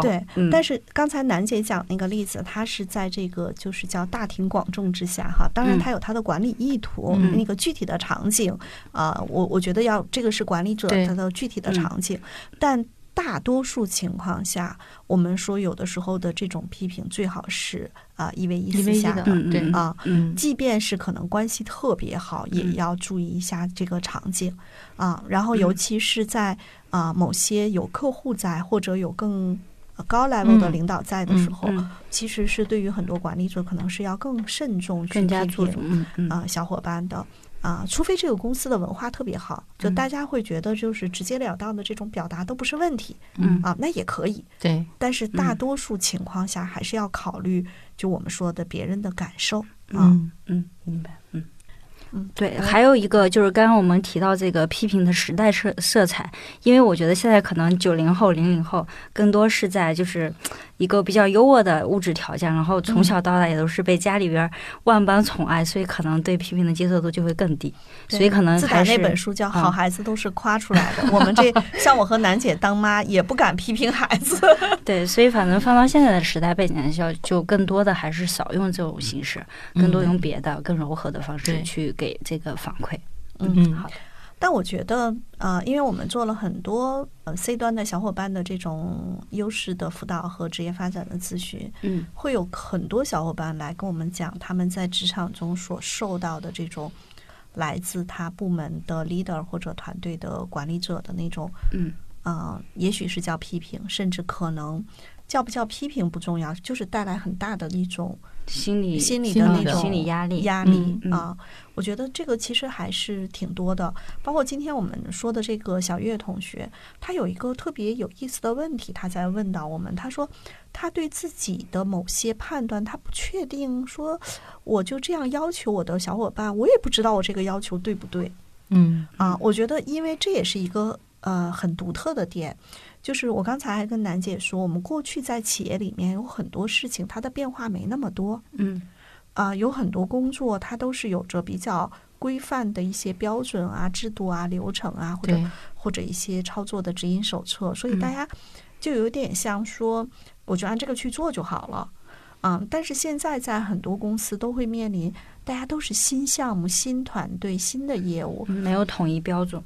对，嗯，但是刚才楠姐讲那个例子，它是在这个就是叫大庭广众之下哈，当然嗯。它有它的管理意图，嗯。那个具体的场景啊、我我觉得要这个是管理者对他的具体的嗯。场景，但大多数情况下，我们说有的时候的这种批评最好是啊、一 v 一私下的对啊。嗯即便是可能关系特别好，也嗯要注意一下这个场景啊。然后，尤嗯其是在啊某些有客户在或者有更呃高 level 的嗯领导在的时候，嗯，其实是对于很多管理者可能是要更慎重去批评啊小伙伴的。啊，除非这个公司的文化特别好，就嗯大家会觉得就是直截了当的这种表达都不是问题嗯啊，那也可以。对，但是大嗯多数情况下还是要考虑，就我们说的别人的感受啊。嗯嗯，明白，嗯。嗯，对，还有一个就是刚刚我们提到这个批评的时代色色彩，因为我觉得现在可能九零后、零零后更多是在就是一个比较优渥的物质条件，然后从小到大也都是被家里边万般宠爱，所以可能对批评的接受度就会更低，所以可能自打那本书叫《好嗯孩子都是夸出来的》，我们这像我和楠姐当妈也不敢批评孩子。对，所以反正放到现在的时代背景下，就更多的还是少用这种形式，更多用别的更柔和的方式去给这个反馈。嗯好，但我觉得，呃，因为我们做了很多呃 C 端的小伙伴的这种优势的辅导和职业发展的咨询，嗯。会有很多小伙伴来跟我们讲他们在职场中所受到的这种来自他部门的 leader 或者团队的管理者的那种，嗯。呃，也许是叫批评，甚至可能叫不叫批评不重要，就是带来很大的一种心理心理的的那种心理压力压力嗯嗯啊。我觉得这个其实还是挺多的，包括今天我们说的这个小月同学，他有一个特别有意思的问题，他在问到我们，他说他对自己的某些判断他不确定，说我就这样要求我的小伙伴，我也不知道我这个要求对不对。嗯啊，我觉得因为这也是一个呃很独特的点，就是我刚才还跟楠姐说，我们过去在企业里面有很多事情，它的变化没那么多。嗯。啊、有很多工作它都是有着比较规范的一些标准啊、制度啊、流程啊，或者，或者一些操作的指引手册，所以嗯。大家就有点像说，我就按这个去做就好了。嗯，但是现在在很多公司都会面临，大家都是新项目、新团队、新的业务，没有统一标准。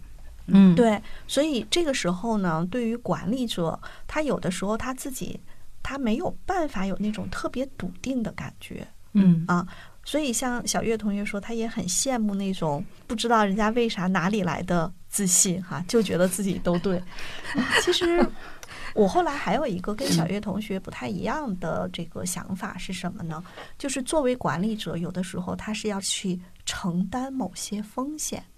嗯，对，所以这个时候呢，对于管理者，他有的时候他自己他没有办法有那种特别笃定的感觉。嗯啊所以像小月同学说，他也很羡慕那种不知道人家为啥哪里来的自信哈、就觉得自己都对。其实我后来还有一个跟小月同学不太一样的这个想法是什么呢？就是作为管理者，有的时候他是要去承担某些风险的。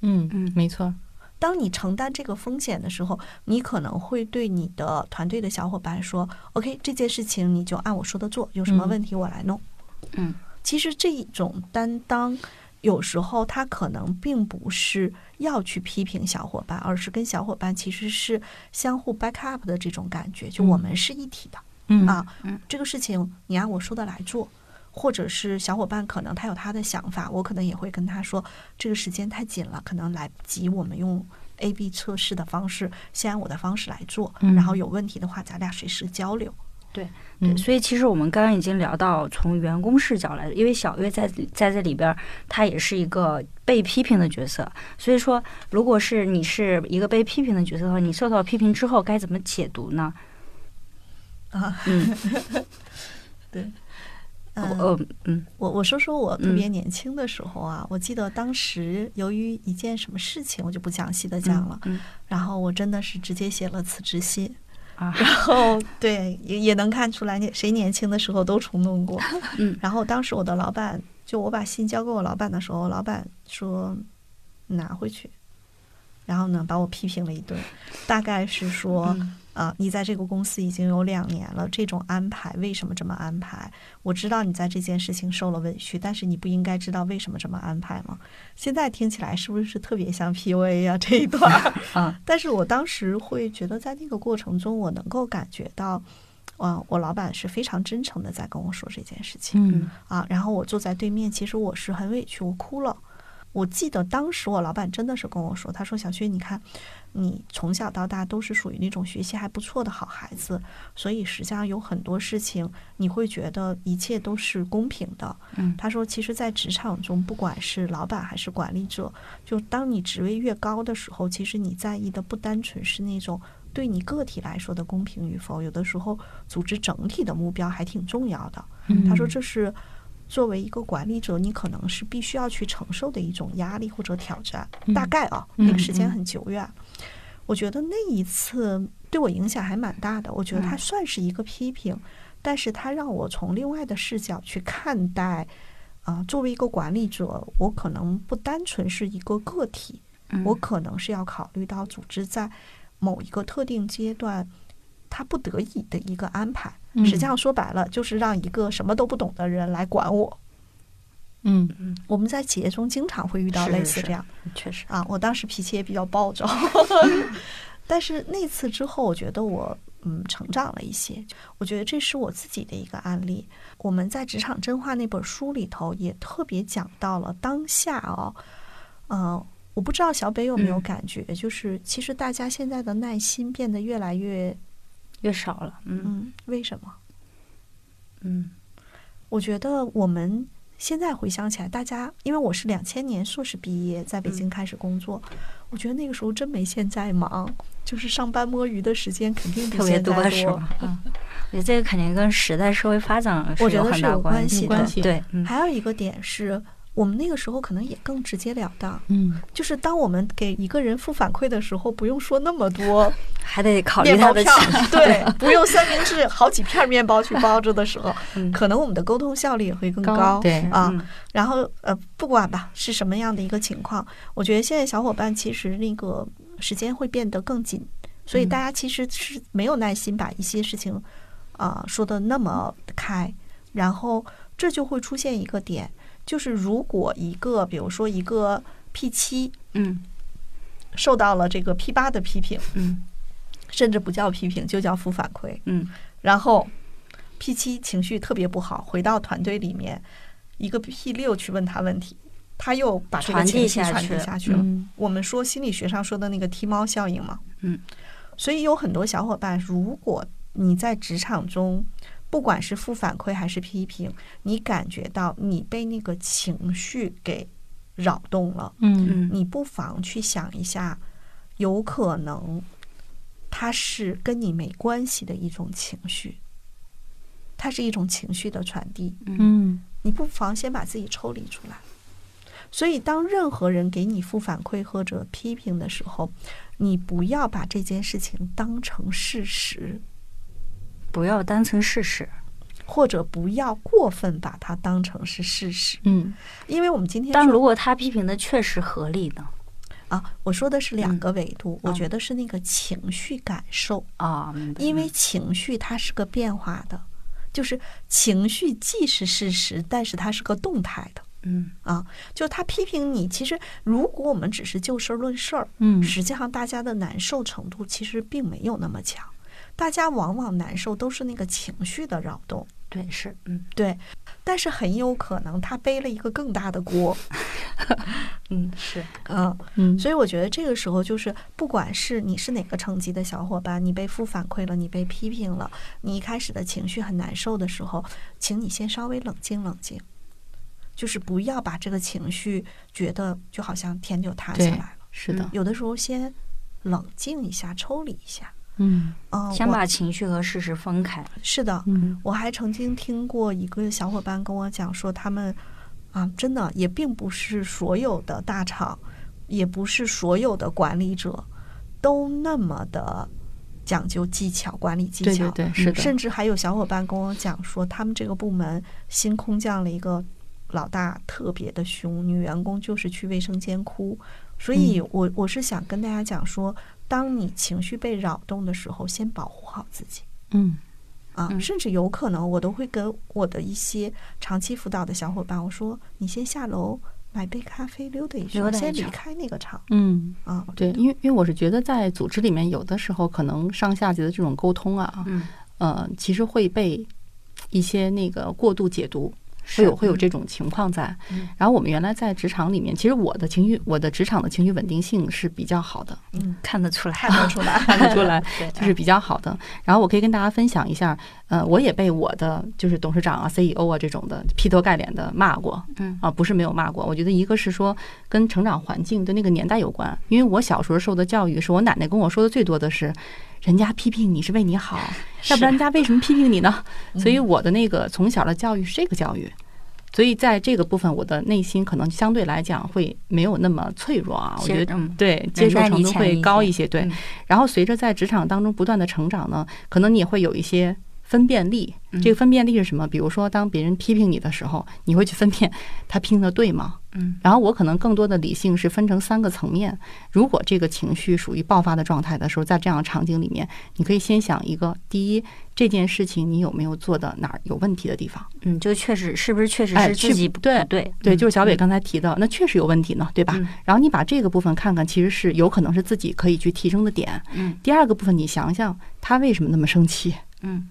嗯嗯。没错，当你承担这个风险的时候，你可能会对你的团队的小伙伴说：“OK，这件事情你就按我说的做，有什么嗯。问题我来弄。”嗯，其实这一种担当，有时候他可能并不是要去批评小伙伴，而是跟小伙伴其实是相互 back up 的这种感觉，就我们是一体的。嗯。啊，嗯。这个事情你按我说的来做，或者是小伙伴可能他有他的想法，我可能也会跟他说，这个时间太紧了，可能来不及，我们用 A B 测试的方式，先按我的方式来做，嗯然后有问题的话，咱俩随时交流。对，对所以其实我们刚刚已经聊到从员工视角来，因为小月在在这里边儿，她也是一个被批评的角色。所以说，如果是你是一个被批评的角色的话，你受到批评之后该怎么解读呢？啊，嗯，嗯、呃，嗯。我我说说我特别嗯。年轻的时候啊，我记得当时由于一件什么事情，我就不详细的讲了，嗯。然后我真的是直接写了辞职信。啊，然后对，也也能看出来，你谁年轻的时候都冲动过。嗯。然后当时我的老板，就我把信交给我老板的时候，老板说拿回去，然后呢把我批评了一顿，大概是说，嗯啊、你在这个公司已经有两年了，这种安排为什么这么安排？我知道你在这件事情受了委屈，但是你不应该知道为什么这么安排吗？现在听起来是不是特别像 PUA 呀、这一段？啊，但是我当时会觉得，在那个过程中，我能够感觉到，啊、我老板是非常真诚的在跟我说这件事情嗯啊。然后我坐在对面，其实我是很委屈，我哭了。我记得当时我老板真的是跟我说，他说：“小薛，你看，你从小到大都是属于那种学习还不错的好孩子，所以实际上有很多事情你会觉得一切都是公平的。”嗯他说：“其实，在职场中，不管是老板还是管理者，就当你职位越高的时候，其实你在意的不单纯是那种对你个体来说的公平与否，有的时候组织整体的目标还挺重要的。”嗯他说：“这是作为一个管理者，你可能是必须要去承受的一种压力或者挑战。嗯大概啊，嗯那个时间嗯很久远。我觉得那一次对我影响还蛮大的。我觉得它嗯算是一个批评，但是它让我从另外的视角去看待。啊、作为一个管理者，我可能不单纯是一个个体，嗯我可能是要考虑到组织在某一个特定阶段，他不得已的一个安排。嗯实际上说白了，就是让一个什么都不懂的人来管我。嗯嗯我们在企业中经常会遇到类似这样确实，啊。我当时脾气也比较暴躁，但是那次之后，我觉得我嗯成长了一些。我觉得这是我自己的一个案例。我们在《职场真话》那本书里头也特别讲到了当下哦，呃，我不知道小北有没有嗯感觉，就是其实大家现在的耐心变得越来越越少了，嗯嗯，为什么？嗯我觉得我们现在回想起来，大家因为我是两千年硕士毕业，在北京开始工作，我觉得那个时候真没现在忙，就是上班摸鱼的时间肯定比特别现在多是吧？嗯，我觉得这个肯定跟时代社会发展我觉有很大得是有关关系的对，嗯还有一个点是。我们那个时候可能也更直截了当，嗯。就是当我们给一个人负反馈的时候，不用说那么多 还得考虑面包票他的情 绪，，对，不用三明治好几片面包去包着的时候，嗯。可能我们的沟通效率也会更高高。对啊，嗯。然后呃，不管吧是什么样的一个情况，我觉得现在小伙伴其实那个时间会变得更紧，所以嗯。大家其实是没有耐心把一些事情啊、说的那么开，然后这就会出现一个点，就是如果一个比如说一个 P 七嗯。受到了这个 P 八的批评，嗯。甚至不叫批评，就叫负反馈，嗯。然后 P 七情绪特别不好，回到团队里面，一个 P 六去问他问题，他又把这个传递情绪传递下去了。嗯我们说心理学上说的那个踢猫效应嘛，嗯，所以有很多小伙伴，如果你在职场中，不管是负反馈还是批评，你感觉到你被那个情绪给扰动了，嗯嗯你不妨去想一下，有可能它是跟你没关系的一种情绪，它是一种情绪的传递。嗯你不妨先把自己抽离出来。所以，当任何人给你负反馈或者批评的时候，你不要把这件事情当成事实，不要当成事实，或者不要过分把它当成是事实。嗯。因为我们今天但如果他批评的确实合理呢？啊，我说的是两嗯个维度，我哦觉得是那个情绪感受，啊，因为情绪它是个变化的，就是情绪既是事实，但是它是个动态的。嗯。啊。就他批评你，其实如果我们只是就事儿论事儿，嗯。实际上大家的难受程度其实并没有那么强，大家往往难受都是那个情绪的扰动。对是嗯。对，但是很有可能他背了一个更大的锅，嗯是。嗯，嗯，所以我觉得这个时候就是，不管是你是哪个层级的小伙伴，你被负反馈了，你被批评了，你一开始的情绪很难受的时候，请你先稍微冷静冷静，就是不要把这个情绪觉得就好像天就塌下来了，是的，有的时候先冷静一下，抽离一下。嗯嗯，我先把情绪和事实分开。是的，嗯我还曾经听过一个小伙伴跟我讲说，他们啊，真的也并不是所有的大厂，也不是所有的管理者都那么的讲究技巧，管理技巧。对对，是的，甚至还有小伙伴跟我讲说，他们这个部门新空降了一个老大，特别的凶，女员工就是去卫生间哭。所以嗯我我是想跟大家讲说，当你情绪被扰动的时候，先保护好自己。嗯啊，嗯甚至有可能我都会跟我的一些长期辅导的小伙伴我说：“你先下楼买杯咖啡，溜达一圈，先离开那个场嗯，啊。”对，因为因为我是觉得在组织里面，有的时候可能上下级的这种沟通啊，嗯，呃，其实会被一些那个过度解读。会有会有嗯。这种情况在嗯，然后我们原来在职场里面，其实我的情绪，我的职场的情绪稳定性是比较好的，嗯，看得出来，看得出来，看得出来，就是比较好的。然后我可以跟大家分享一下，呃，我也被我的就是董事长啊、CEO 啊这种的劈头盖脸的骂过，嗯。啊，不是没有骂过。我觉得一个是说跟成长环境的那个年代有关，因为我小时候受的教育是我奶奶跟我说的最多的是，人家批评你是为你好，要不然人家为什么批评你呢？所以我的那个从小的教育是这个教育。所以在这个部分，我的内心可能相对来讲会没有那么脆弱啊，我觉得嗯对接受程度会高一些。对嗯，然后随着在职场当中不断的成长呢，可能你也会有一些分辨力。嗯这个分辨力是什么？比如说，当别人批评你的时候，你会去分辨他批评的对吗？嗯然后我可能更多的理性是分成三个层面。如果这个情绪属于爆发的状态的时候，在这样的场景里面，你可以先想一个：第一，这件事情你有没有做的哪儿有问题的地方？嗯，就确实是不是确实是自己不对不对？对，嗯就是小北嗯刚才提到，那确实有问题呢，对吧？嗯然后你把这个部分看看，其实是有可能是自己可以去提升的点。嗯第二个部分，你想想他为什么那么生气？嗯，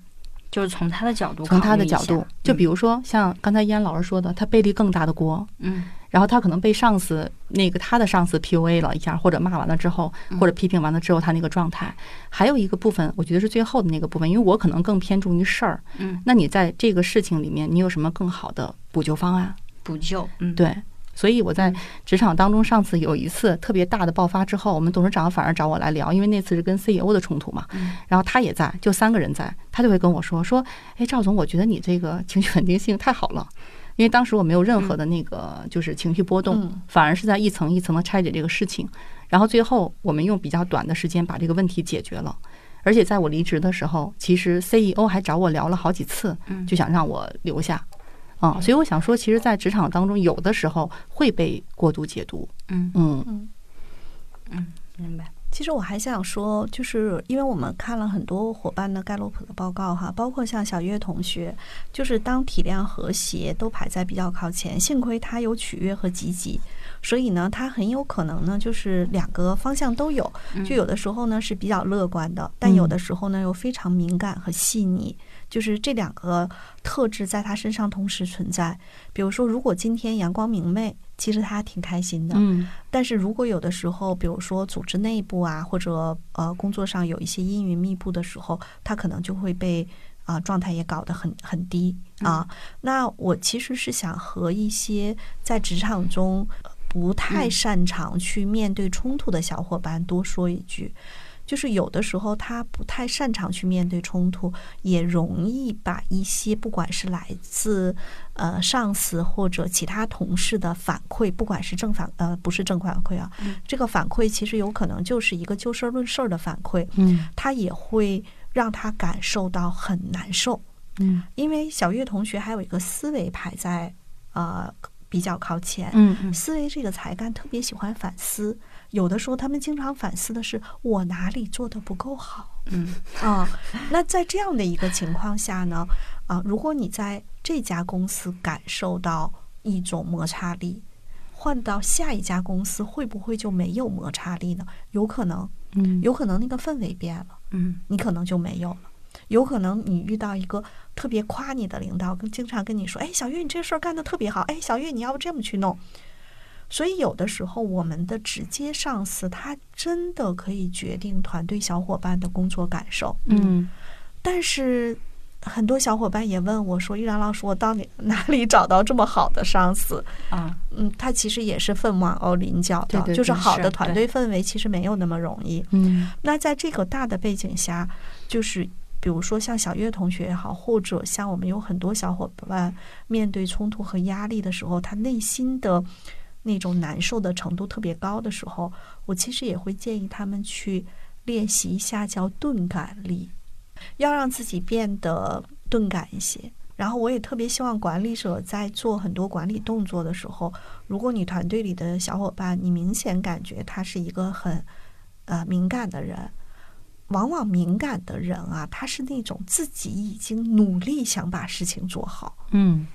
就是从他的角度，从他的角度，就比如如说像刚才依安老师说的，他背了更大的锅，嗯然后他可能被上司那个他的上司 PUA 了一下，或者骂完了之后，嗯或者批评完了之后，他那个状态。还有一个部分，我觉得是最后的那个部分，因为我可能更偏重于事儿。嗯那你在这个事情里面，你有什么更好的补救方案？补救，嗯对。所以我在嗯职场当中，上次有一次特别大的爆发之后，我们董事长反而找我来聊，因为那次是跟 CEO 的冲突嘛。嗯然后他也在，就三个人在，他就会跟我说说，哎，赵总，我觉得你这个情绪稳定性太好了，因为当时我没有任何的那个就是情绪波动，嗯反而是在一层一层的拆解这个事情，然后最后我们用比较短的时间把这个问题解决了。而且在我离职的时候，其实 CEO 还找我聊了好几次，嗯就想让我留下。啊、所以我想说，其实，在职场当中，有的时候会被过度解读。嗯。嗯。嗯。明白，其实我还想说，就是因为我们看了很多伙伴的盖洛普的报告哈，包括像小月同学，就是当体量和谐都排在比较靠前，幸亏他有取悦和积极，所以呢，他很有可能呢就是两个方向都有，就有的时候呢是比较乐观的，但有的时候呢又非常敏感和细腻，就是这两个特质在他身上同时存在。比如说，如果今天阳光明媚，其实他挺开心的，嗯但是如果有的时候，比如说组织内部啊，或者呃工作上有一些阴云密布的时候，他可能就会被啊、状态也搞得很很低啊。那我其实是想和一些在职场中呃不太嗯擅长去面对冲突的小伙伴多说一句。就是有的时候他不太擅长去面对冲突，也容易把一些不管是来自呃上司或者其他同事的反馈，不管是正反呃不是正反馈啊，嗯这个反馈其实有可能就是一个就事儿论事儿的反馈，嗯他也会让他感受到很难受。嗯因为小月同学还有一个思维排在呃比比较靠前。嗯嗯思维这个才干特别喜欢反思，有的时候他们经常反思的是我哪里做的不够好。嗯啊，那在这样的一个情况下呢，啊，如果你在这家公司感受到一种摩擦力，换到下一家公司会不会就没有摩擦力呢？有可能，嗯有可能那个氛围变了，嗯你可能就没有了。有可能你遇到一个特别夸你的领导，跟经常跟你说：“哎，小月，你这事儿干得特别好。”哎，小月，你要不这么去弄？所以有的时候，我们的直接上司他真的可以决定团队小伙伴的工作感受。嗯但是很多小伙伴也问我说：“依然老师，我到底哪里找到这么好的上司啊？”嗯，他其实也是凤毛哦麟角的，对对对就是好的团队氛围其实没有那么容易。嗯那在这个大的背景下，就是比如说像小月同学也好，或者像我们有很多小伙伴面对冲突和压力的时候，他内心的那种难受的程度特别高的时候，我其实也会建议他们去练习一下叫钝感力，要让自己变得钝感一些。然后我也特别希望管理者在做很多管理动作的时候，如果你团队里的小伙伴，你明显感觉他是一个很呃敏感的人，往往敏感的人啊，他是那种自己已经努力想把事情做好。嗯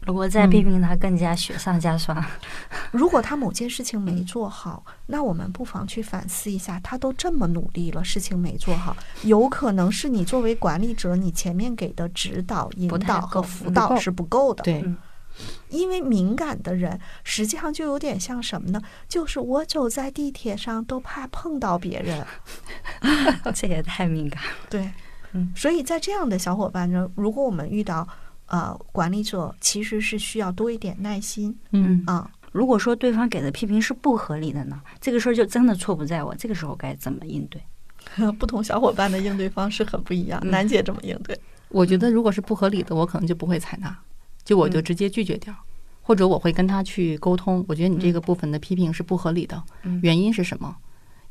如果再批评他，更加雪上加霜。如果他某件事情没做好，那我们不妨去反思一下，他都这么努力了，事情没做好，有可能是你作为管理者，你前面给的指导、引导和辅导是不够的。对嗯因为敏感的人，实际上就有点像什么呢？就是我走在地铁上都怕碰到别人。这也太敏感了。对，嗯所以在这样的小伙伴中，如果我们遇到呃管理者，其实是需要多一点耐心嗯啊。如果说对方给的批评是不合理的呢，这个事儿就真的错不在我，这个时候该怎么应对？不同小伙伴的应对方式很不一样，嗯楠姐怎么应对？我觉得如果是不合理的，我可能就不会采纳，就我就直接拒绝掉，或者我会跟他去沟通。我觉得你这个部分的批评是不合理的，嗯原因是什么？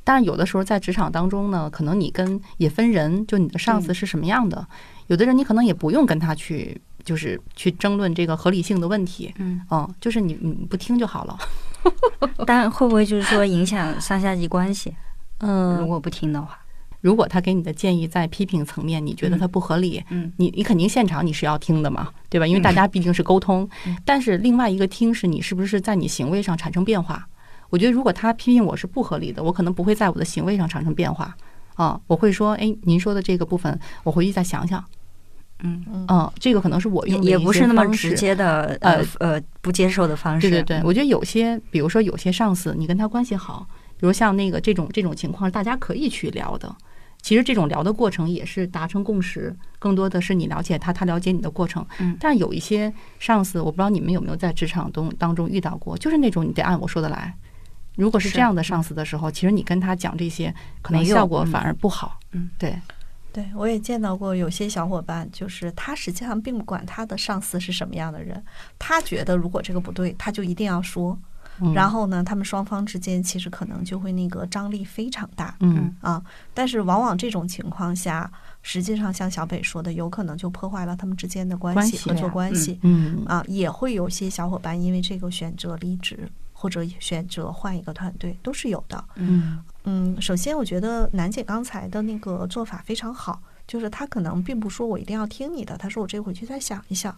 但是有的时候在职场当中呢，可能你跟也分人，就你的上司是什么样的，有的人你可能也不用跟他去，就是去争论这个合理性的问题，嗯，嗯，就是你你不听就好了 但会不会就是说影响上下级关系？嗯，如果不听的话，如果他给你的建议在批评层面，你觉得他不合理，嗯你你肯定现场你是要听的嘛，对吧？因为大家毕竟是沟通。嗯但是另外一个听是你是不是在你行为上产生变化？我觉得如果他批评我是不合理的，我可能不会在我的行为上产生变化啊，我会说，哎，您说的这个部分，我回去再想想。嗯，嗯，这个可能是我也用的也不是那么直接的呃呃不接受的方式。对对对，嗯我觉得有些，比如说有些上司，你跟他关系好，比如像那个这种这种情况，大家可以去聊的。其实这种聊的过程也是达成共识，更多的是你了解他，他了解你的过程。嗯但有一些上司，我不知道你们有没有在职场中当中遇到过，就是那种你得按我说的来。如果是是这样的上司的时候，其实你跟他讲这些，可能效果反而不好。嗯，对，对，我也见到过有些小伙伴，就是他实际上并不管他的上司是什么样的人，他觉得如果这个不对，他就一定要说。嗯然后呢，他们双方之间其实可能就会那个张力非常大嗯啊。但是往往这种情况下，实际上像小北说的，有可能就破坏了他们之间的关系、关系合作关系嗯啊。也会有些小伙伴因为这个选择离职，或者选择换一个团队，都是有的。嗯嗯，首先我觉得楠姐刚才的那个做法非常好，就是她可能并不说我一定要听你的，她说我这回去再想一想。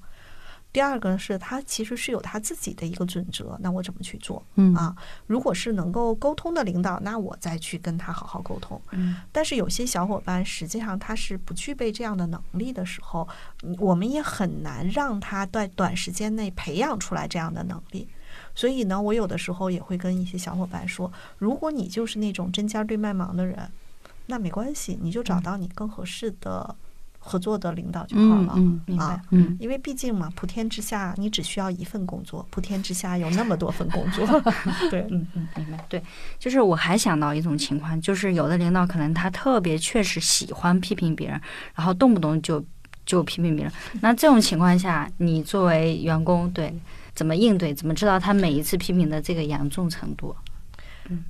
第二个是她其实是有她自己的一个准则，那我怎么去做嗯啊？如果是能够沟通的领导，那我再去跟他好好沟通。嗯但是有些小伙伴实际上他是不具备这样的能力的时候，嗯我们也很难让他在短时间内培养出来这样的能力。所以呢，我有的时候也会跟一些小伙伴说，如果你就是那种针尖对麦芒的人，那没关系，你就找到你更合适的合作的领导就好了。嗯嗯明白啊。嗯因为毕竟嘛，普天之下你只需要一份工作，普天之下有那么多份工作。对，嗯嗯，明白。对，就是我还想到一种情况，就是有的领导可能他特别确实喜欢批评别人，然后动不动就就批评别人。那这种情况下，你作为员工，对怎么应对？怎么知道他每一次批评的这个严重程度？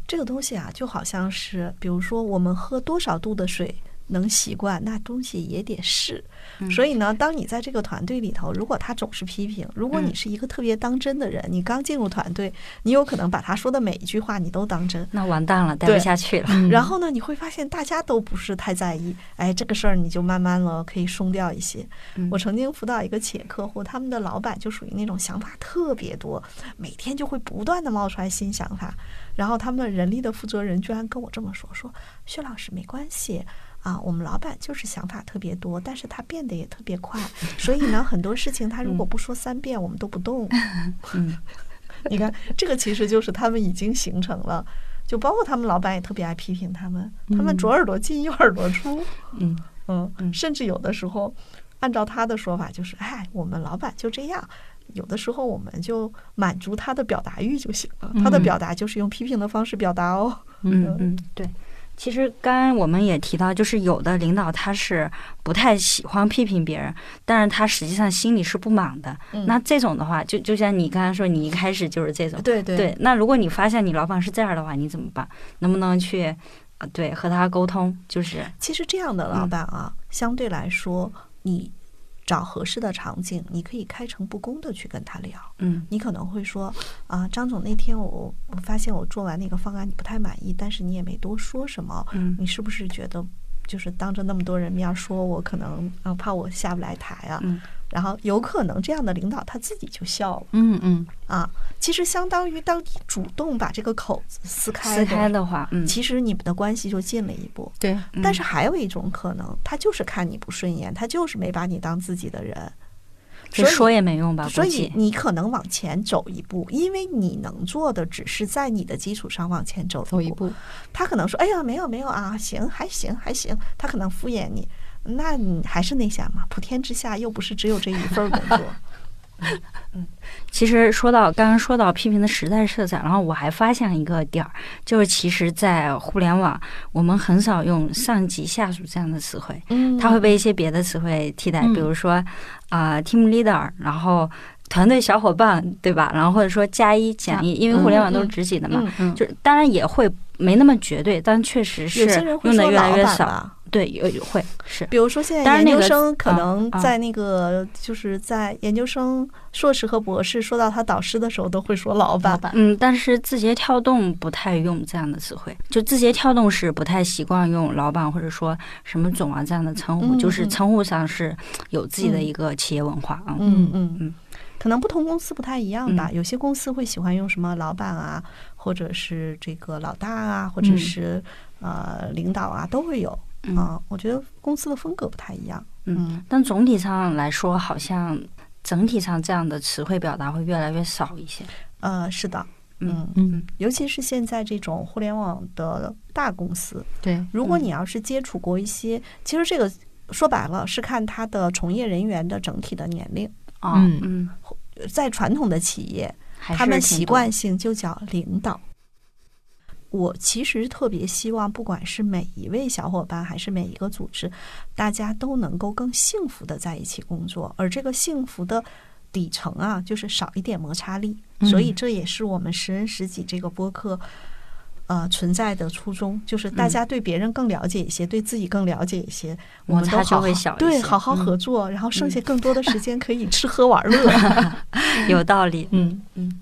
这个东西啊，就好像是，比如说我们喝多少度的水能习惯，那东西也得试。嗯所以呢，当你在这个团队里头，如果他总是批评，如果你嗯是一个特别当真的人，你刚进入团队，你有可能把他说的每一句话你都当真。那完蛋了，待不下去了。嗯然后呢，你会发现大家都不是太在意，哎，这个事儿你就慢慢了可以松掉一些。嗯我曾经辅导一个企业客户，他们的老板就属于那种想法特别多，每天就会不断的冒出来新想法。然后他们人力的负责人居然跟我这么说：“说薛老师没关系啊，我们老板就是想法特别多，但是他变得也特别快，所以呢，很多事情他如果不说三遍，我们都不动。嗯，你看，这个其实就是他们已经形成了。就包括他们老板也特别爱批评他们，他们嗯左耳朵进右耳朵出，嗯嗯嗯甚至有的时候，按照他的说法就是，哎，我们老板就这样。有的时候我们就满足他的表达欲就行了，他的嗯表达就是用批评的方式表达哦。嗯嗯，对。其实刚刚我们也提到，就是有的领导他是不太喜欢批评别人，但是他实际上心里是不满的。嗯那这种的话，就就像你刚才说，你一开始就是这种。对对对，那如果你发现你老板是这样的话，你怎么办？能不能去，呃，对，和他沟通？就是，其实这样的老板啊，相对来说，你找合适的场景，你可以开诚布公的去跟他聊。嗯你可能会说啊，张总，那天我我发现我做完那个方案你不太满意，但是你也没多说什么，嗯你是不是觉得就是当着那么多人面说我可能啊怕我下不来台啊？嗯然后有可能这样的领导他自己就笑了嗯嗯啊。其实相当于当你主动把这个口子撕开撕开的话，嗯，其实你们的关系就近了一步。对，但是还有一种可能，他就是看你不顺眼，他就是没把你当自己的人，所以说也没用吧？所以你可能往前走一步，因为你能做的只是在你的基础上往前走走一步，他可能说：“哎呀，没有没有啊，行，还行还行。”他可能敷衍你，那你还是那啥嘛，普天之下又不是只有这一份儿工作。嗯其实说到刚刚说到批评的时代色彩，然后我还发现一个点儿，就是其实，在互联网，我们很少用上级下属这样的词汇，嗯它会被一些别的词汇替代，嗯比如说啊、team leader，然后团队小伙伴，对吧？然后或者说加一减一，因为互联网都是直级的嘛，嗯，嗯，就当然也会没那么绝对，但确实是有些人会用的说老越来越少。对，有有会是，比如说，现在研究生可啊能啊在那个就是在研究生、硕士和博士说到他导师的时候，都会说老板嗯，但是字节跳动不太用这样的词汇，就字节跳动是不太习惯用老板或者说什么总啊这样的称呼，嗯就是嗯称呼上是有自己的嗯一个企业文化啊。嗯嗯嗯可能不同公司不太一样吧。嗯有些公司会喜欢用什么老板啊，或者是这个老大啊，或者嗯是、呃领导啊，都会有嗯啊。我觉得公司的风格不太一样。嗯，但总体上来说，好像整体上这样的词汇表达会越来越少一些。呃，是的，嗯嗯，嗯，尤其是现在这种互联网的大公司，对，如果你要是接触过一些，其实这个说白了是看他的从业人员的整体的年龄。啊嗯嗯，在传统的企业，他们习惯性就叫领导。我其实特别希望，不管是每一位小伙伴，还是每一个组织，大家都能够更幸福的在一起工作。而这个幸福的底层啊，就是少一点摩擦力。所以嗯这也是我们十人十己这个播客。呃，存在的初衷就是大嗯家对别人更了解一些，对自己更了解一些，我们都好好会小对好好嗯合作，然后剩下更多的时间可以吃喝玩乐。有道理。嗯嗯